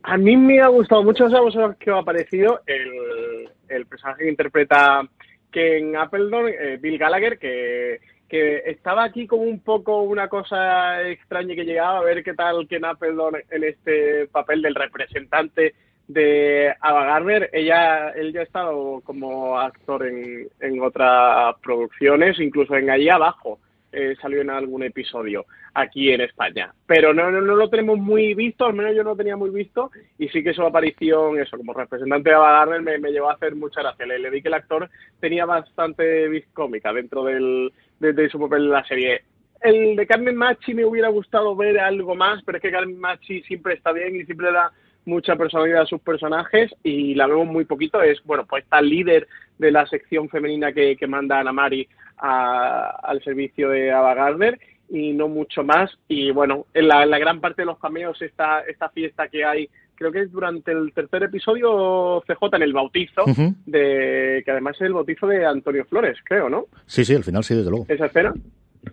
A mí me ha gustado mucho, ¿sabes que ha aparecido? El, el personaje que interpreta Ken Appledon, eh, Bill Gallagher, que, que estaba aquí como un poco una cosa extraña que llegaba a ver qué tal Ken Appledon en este papel del representante de Ava Gardner. Ella, él ya ha estado como actor en, en otras producciones, incluso en Allí Abajo eh, salió en algún episodio aquí en España. Pero no, no, lo tenemos muy visto, al menos yo no lo tenía muy visto, y sí que su aparición, eso, como representante de Ava me, me llevó a hacer mucha gracia. Le, le, vi que el actor tenía bastante vis cómica dentro del, de, su papel en la serie. El de Carmen Machi me hubiera gustado ver algo más, pero es que Carmen Machi siempre está bien y siempre da mucha personalidad a sus personajes y la vemos muy poquito. Es, bueno, pues está líder de la sección femenina que, que manda Ana Mari al servicio de Ava Gardner y no mucho más. Y bueno, en la, gran parte de los cameos, esta, esta fiesta que hay, creo que es durante el tercer episodio CJ en el bautizo, de que además es el bautizo de Antonio Flores, creo, ¿no? Sí, sí, al final sí, desde luego. ¿Esa escena?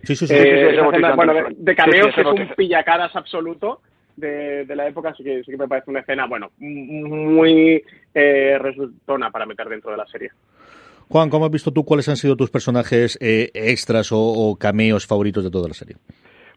Sí, sí, sí. Eh, bueno, de, cameos es un pillacaras absoluto. De, de, la época, así que sí que me parece una escena, bueno, muy eh, resultona para meter dentro de la serie. Juan, ¿cómo has visto tú cuáles han sido tus personajes eh, extras o, cameos favoritos de toda la serie?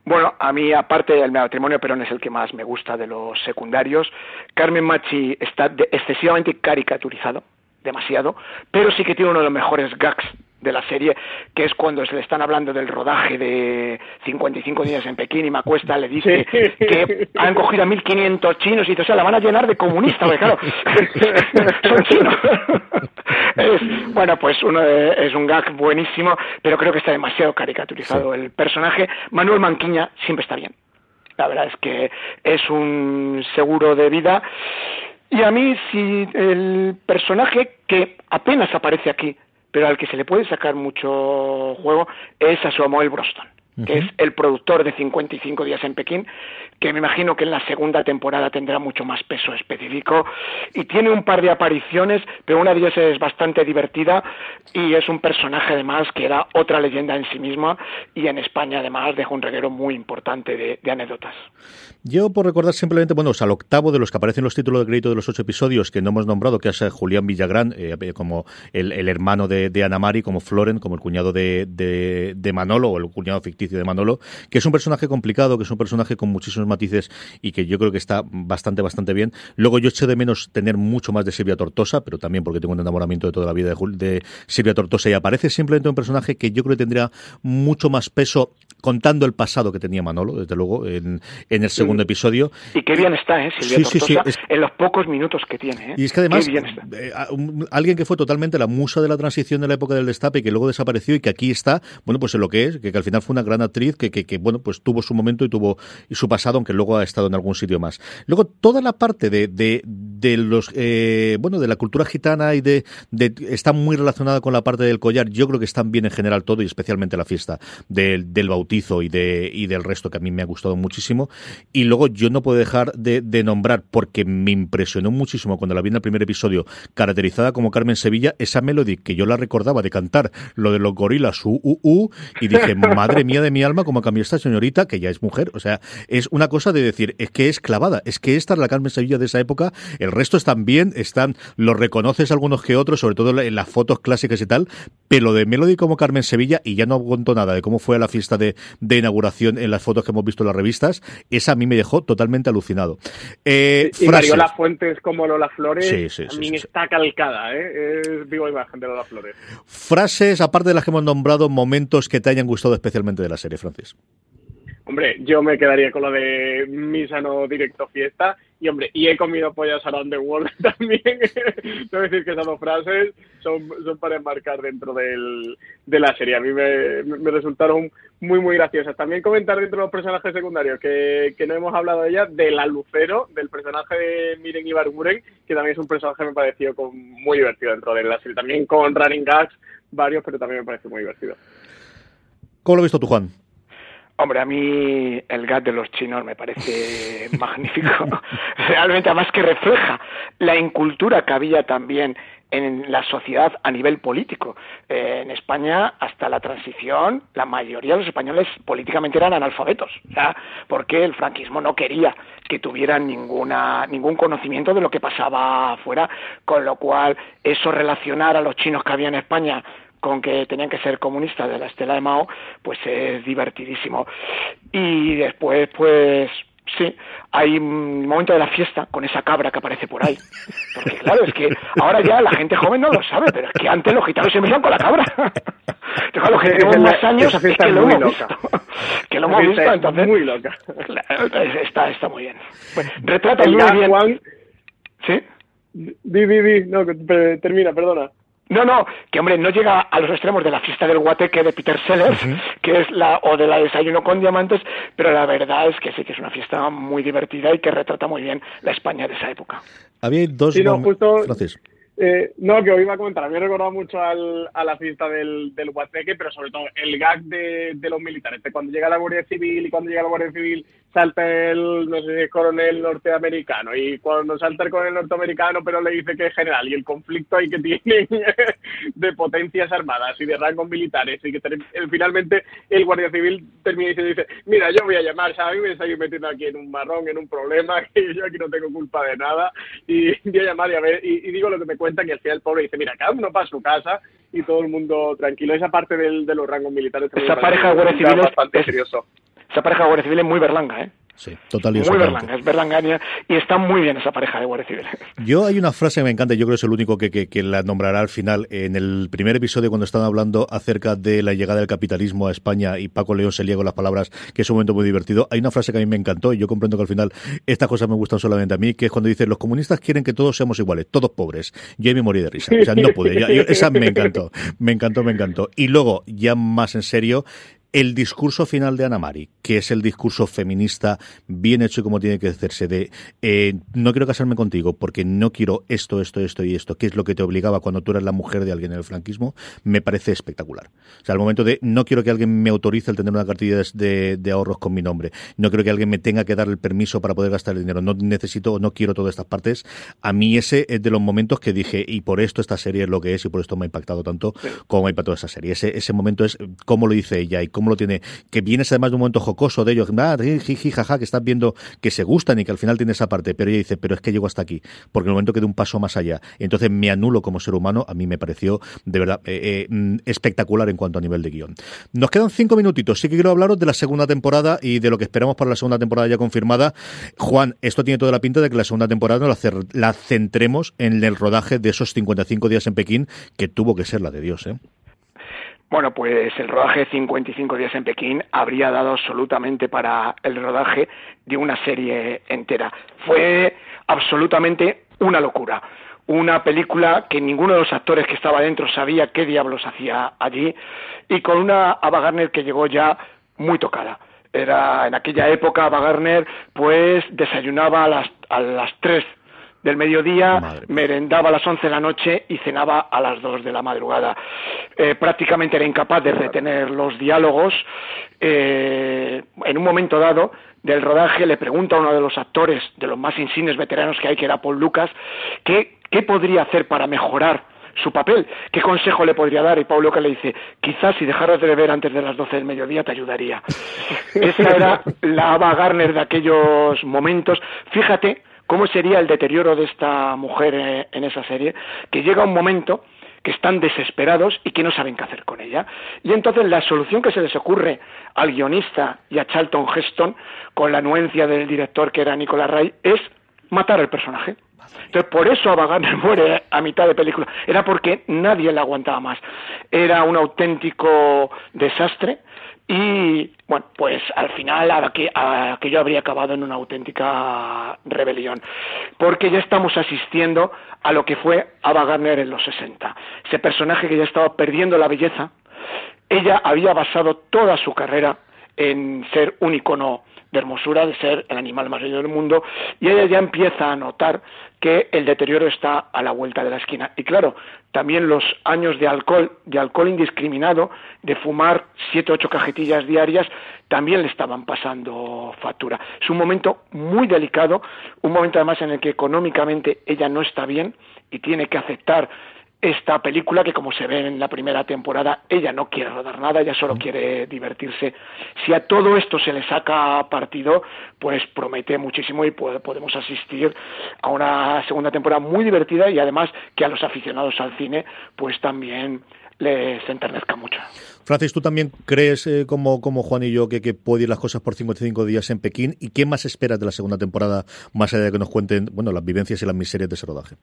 Bueno, a mí, aparte del matrimonio Perón, es el que más me gusta de los secundarios. Carmen Machi está excesivamente caricaturizado, demasiado, pero sí que tiene uno de los mejores gags de la serie, que es cuando se le están hablando del rodaje de 55 días en Pekín y Macuesta le dice que han cogido a 1.500 chinos y dice, o sea, la van a llenar de comunistas, porque claro, son chinos. bueno, pues uno es un gag buenísimo, pero creo que está demasiado caricaturizado el personaje. Manuel Manquiña siempre está bien. La verdad es que es un seguro de vida. Y a mí, si el personaje que apenas aparece aquí, pero al que se le puede sacar mucho juego, es a Samuel Broston que es el productor de 55 días en Pekín, que me imagino que en la segunda temporada tendrá mucho más peso específico y tiene un par de apariciones, pero una de ellas es bastante divertida y es un personaje además que era otra leyenda en sí misma y en España además deja un reguero muy importante de, anécdotas. Yo por recordar simplemente, bueno, al octavo de los que aparecen los títulos de crédito de los ocho episodios que no hemos nombrado, que es eh, Julián Villagrán, eh, como el, hermano de, de, Ana Mari, como Floren, como el cuñado de, de Manolo o el cuñado ficticio de Manolo, que es un personaje complicado, que es un personaje con muchísimos matices y que yo creo que está bastante, bastante bien. Luego yo echo de menos tener mucho más de Silvia Tortosa, pero también porque tengo un enamoramiento de toda la vida de, de Silvia Tortosa y aparece simplemente un personaje que yo creo que tendría mucho más peso contando el pasado que tenía Manolo, desde luego, en, el segundo episodio. Y qué bien está, ¿eh? Silvia Tortosa, en los pocos minutos que tiene. ¿eh? Y es que además, eh, alguien que fue totalmente la musa de la transición de la época del destape y que luego desapareció y que aquí está, bueno, pues en lo que es, que, que al final fue una gran actriz que, que, bueno, pues tuvo su momento y tuvo su pasado, aunque luego ha estado en algún sitio más. Luego, toda la parte de, de, los, eh, bueno, de la cultura gitana y de, está muy relacionada con la parte del collar. Yo creo que están bien en general todo y especialmente la fiesta del, del bautizo y, de, y del resto, que a mí me ha gustado muchísimo. Y luego, yo no puedo dejar de, de nombrar, porque me impresionó muchísimo cuando la vi en el primer episodio, caracterizada como Carmen Sevilla, esa melodía que yo la recordaba de cantar lo de los gorilas, u, u, u, y dije, madre mía de mi alma, como cambió esta señorita, que ya es mujer. O sea, es una cosa de decir, es que es clavada, es que esta es la Carmen Sevilla de esa época, el resto están bien, están, los reconoces algunos que otros, sobre todo en las fotos clásicas y tal, pero de Melody como Carmen Sevilla, y ya no aguanto nada de cómo fue la fiesta de, de, inauguración en las fotos que hemos visto en las revistas, esa a mí me dejó totalmente alucinado. Eh, y Mariola Fuentes como Lola Flores también está calcada, ¿eh? es viva imagen de Lola Flores. Frases, aparte de las que hemos nombrado, momentos que te hayan gustado especialmente de la serie, Francis. Hombre, yo me quedaría con lo de misa no directo fiesta. Y hombre, y he comido pollas around the world también. Tengo decir que esas dos frases son, para enmarcar dentro del, de la serie. A mí me, resultaron muy, muy graciosas. También comentar dentro de los personajes secundarios, que, que no hemos hablado de ella, de la Lucero, del personaje de Miren Ibarguren, que también es un personaje que me pareció muy divertido dentro de la serie. También con running gags, varios, pero también me pareció muy divertido. ¿Cómo lo has visto tú, Juan? Hombre, a mí el gat de los chinos me parece magnífico. Realmente, además que refleja la incultura que había también en la sociedad a nivel político. Eh, en España, hasta la transición, la mayoría de los españoles políticamente eran analfabetos, porque el franquismo no quería que tuvieran ninguna, ningún conocimiento de lo que pasaba afuera, con lo cual eso relacionar a los chinos que había en España con que tenían que ser comunistas de la estela de Mao, pues es divertidísimo. Y después, pues Sí, hay un momento de la fiesta con esa cabra que aparece por ahí. Porque claro, es que ahora ya la gente joven no lo sabe, pero es que antes los gitanos se metían con la cabra. Entonces, los que tenemos más años es que lo hemos visto. Que lo hemos visto, entonces... Muy loca. está, está muy bien. Bueno, retrata muy bien... ¿Sí? Di, di, di. No, termina, perdona. No, no, que hombre, no llega a los extremos de la fiesta del guateque de Peter Sellers, que es la, o de la desayuno con diamantes, pero la verdad es que sí que es una fiesta muy divertida y que retrata muy bien la España de esa época. Había dos... Sí, no, justo... Eh, no, que os iba a comentar, a mí me recordado mucho al, a la fiesta del, del Huateque, pero sobre todo el gag de, de los militares, de cuando llega la Guardia Civil y cuando llega la Guardia Civil salta el, no sé si es coronel norteamericano, y cuando salta el coronel norteamericano pero le dice que es general, y el conflicto ahí que tienen de potencias armadas y de rangos militares, y que finalmente el Guardia Civil termina y dice, mira, yo voy a llamar, ¿sabes? Me estoy metiendo aquí en un marrón, en un problema, que yo aquí no tengo culpa de nada, y voy a llamar y a ver, y, y digo lo que me cuentan y al final el pobre dice, mira, cada uno para su casa y todo el mundo tranquilo. Esa parte del, de los rangos militares... Esa pareja de guardia civil es bastante serioso. Esa pareja de guardia civil es muy berlanga, ¿eh? Sí, total y Muy Berlanga, es Berlangania y está muy bien esa pareja de Guardia Civil. Yo hay una frase que me encanta, yo creo que es el único que, que, la nombrará al final. En el primer episodio, cuando estaban hablando acerca de la llegada del capitalismo a España y Paco León se liega con las palabras, que es un momento muy divertido, hay una frase que a mí me encantó y yo comprendo que al final estas cosas me gustan solamente a mí, que es cuando dice los comunistas quieren que todos seamos iguales, todos pobres. Yo ahí me morí de risa. O sea, no pude. esa me encantó. Me encantó, me encantó. Y luego, ya más en serio, el discurso final de Ana Mari, que es el discurso feminista bien hecho y como tiene que hacerse de eh, no quiero casarme contigo porque no quiero esto, esto, esto y esto, que es lo que te obligaba cuando tú eras la mujer de alguien en el franquismo, me parece espectacular. O sea, al momento de no quiero que alguien me autorice el tener una cartilla de, de ahorros con mi nombre, no quiero que alguien me tenga que dar el permiso para poder gastar el dinero, no necesito, no quiero todas estas partes. A mí ese es de los momentos que dije, y por esto esta serie es lo que es y por esto me ha impactado tanto como me ha impactado esa serie. Ese, ese momento es cómo lo dice ella y cómo lo tiene, que vienes además de un momento jocoso de ellos, ah, que estás viendo que se gustan y que al final tiene esa parte, pero ella dice, pero es que llego hasta aquí, porque el momento que de un paso más allá, entonces me anulo como ser humano, a mí me pareció de verdad eh, eh, mm, espectacular en cuanto a nivel de guion. Nos quedan cinco minutitos, sí que quiero hablaros de la segunda temporada y de lo que esperamos para la segunda temporada ya confirmada. Juan, esto tiene toda la pinta de que la segunda temporada la, la centremos en el rodaje de esos 55 días en Pekín, que tuvo que ser la de Dios, ¿eh? Bueno, pues el rodaje de 55 días en Pekín habría dado absolutamente para el rodaje de una serie entera. Fue absolutamente una locura. Una película que ninguno de los actores que estaba dentro sabía qué diablos hacía allí y con una Ava Gardner que llegó ya muy tocada. Era en aquella época Ava Gardner pues desayunaba a las, a las 3 del mediodía, merendaba a las 11 de la noche y cenaba a las 2 de la madrugada. Eh, prácticamente era incapaz de retener los diálogos. Eh, en un momento dado del rodaje le pregunta a uno de los actores, de los más insignes veteranos que hay, que era Paul Lucas, qué, qué podría hacer para mejorar su papel. ¿Qué consejo le podría dar? Y Paul Lucas le dice, quizás si dejaras de beber antes de las 12 del mediodía te ayudaría. Esa era la Ava Garner de aquellos momentos. Fíjate cómo sería el deterioro de esta mujer eh, en esa serie, que llega un momento que están desesperados y que no saben qué hacer con ella. Y entonces la solución que se les ocurre al guionista y a Charlton Heston, con la anuencia del director que era Nicolas Ray, es matar al personaje. Entonces, por eso Ava muere a mitad de película. Era porque nadie la aguantaba más. Era un auténtico desastre y bueno, pues al final aquello habría acabado en una auténtica rebelión, porque ya estamos asistiendo a lo que fue Ava Gardner en los 60. Ese personaje que ya estaba perdiendo la belleza, ella había basado toda su carrera en ser un icono de hermosura, de ser el animal más bello del mundo, y ella ya empieza a notar que el deterioro está a la vuelta de la esquina. Y claro, también los años de alcohol, de alcohol indiscriminado, de fumar siete, ocho cajetillas diarias, también le estaban pasando factura. Es un momento muy delicado, un momento además en el que económicamente ella no está bien y tiene que aceptar esta película que como se ve en la primera temporada, ella no quiere rodar nada, ella solo quiere divertirse. Si a todo esto se le saca partido, pues promete muchísimo y podemos asistir a una segunda temporada muy divertida y además que a los aficionados al cine pues también les enternezca mucho. Francis, ¿tú también crees, eh, como, como Juan y yo, que, que puede ir las cosas por 55 días en Pekín? ¿Y qué más esperas de la segunda temporada, más allá de que nos cuenten bueno, las vivencias y las miserias de ese rodaje?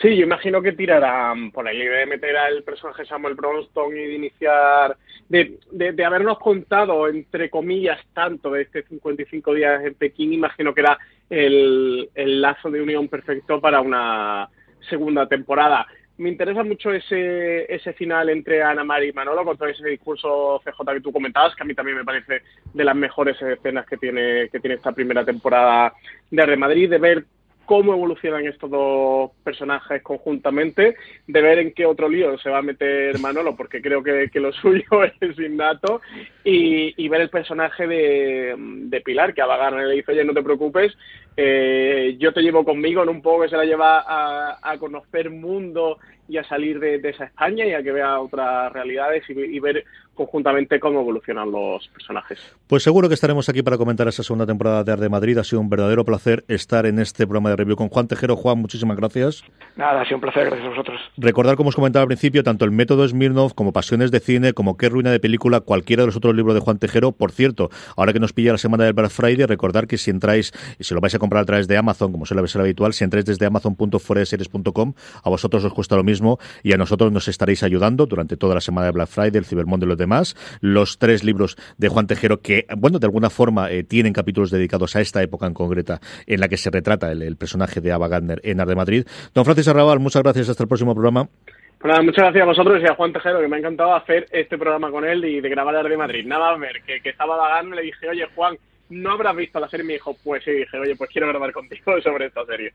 Sí, yo imagino que tirarán por ahí de meter al personaje Samuel Bronston y de iniciar, de, de, habernos contado, entre comillas, tanto de este 55 días en Pekín, imagino que era el, el lazo de unión perfecto para una segunda temporada. Me interesa mucho ese, ese final entre Ana María y Manolo, con todo ese discurso CJ que tú comentabas, que a mí también me parece de las mejores escenas que tiene, que tiene esta primera temporada de Real Madrid, de ver cómo evolucionan estos dos personajes conjuntamente, de ver en qué otro lío se va a meter Manolo, porque creo que, lo suyo es innato, y, ver el personaje de, Pilar, que a Bagarne le dice, oye, no te preocupes, eh, yo te llevo conmigo, en un poco que se la lleva a, conocer mundo y a salir de, esa España y a que vea otras realidades y, ver conjuntamente cómo evolucionan los personajes. Pues seguro que estaremos aquí para comentar esa segunda temporada de Arde Madrid. Ha sido un verdadero placer estar en este programa de review con Juan Tejero. Juan, muchísimas gracias. Nada, ha sido un placer, gracias a vosotros. Recordar, como os comentaba al principio, tanto el método Smirnov como Pasiones de Cine, como Qué Ruina de Película, cualquiera de los otros libros de Juan Tejero. Por cierto, ahora que nos pilla la semana del Black Friday, recordar que si entráis, y si lo vais a comprar a través de Amazon, como suele ser habitual, si entráis desde amazon.foreseries.com, a vosotros os cuesta lo mismo y a nosotros nos estaréis ayudando durante toda la semana de Black Friday, el Cibermundo y los demás. Los tres libros de Juan Tejero que, bueno, de alguna forma eh, tienen capítulos dedicados a esta época en concreta en la que se retrata el, personaje de Ava Gardner en Ar de Madrid. Don Francis Arrabal, muchas gracias. Hasta el próximo programa. Pues muchas gracias a vosotros y a Juan Tejero, que me ha encantado hacer este programa con él y de grabar Ar de Madrid. Nada a ver, que, que estaba Gardner, le dije, oye, Juan, no habrás visto la serie. Me dijo, pues sí, dije, oye, pues quiero grabar contigo sobre esta serie.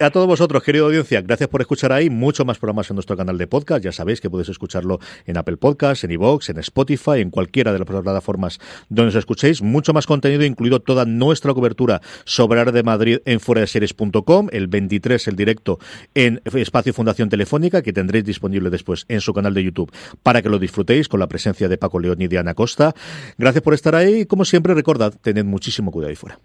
a todos vosotros, querido audiencia, gracias por escuchar ahí. Mucho más programas en nuestro canal de podcast. Ya sabéis que podéis escucharlo en Apple Podcasts, en iVoox, en Spotify, en cualquiera de las plataformas donde os escuchéis. Mucho más contenido, incluido toda nuestra cobertura sobre Ar de Madrid en foradeseries.com. El 23, el directo en Espacio Fundación Telefónica, que tendréis disponible después en su canal de YouTube para que lo disfrutéis con la presencia de Paco León y de Ana Costa. Gracias por estar ahí. Como siempre, recordad tened muchísimo cuidado ahí fuera.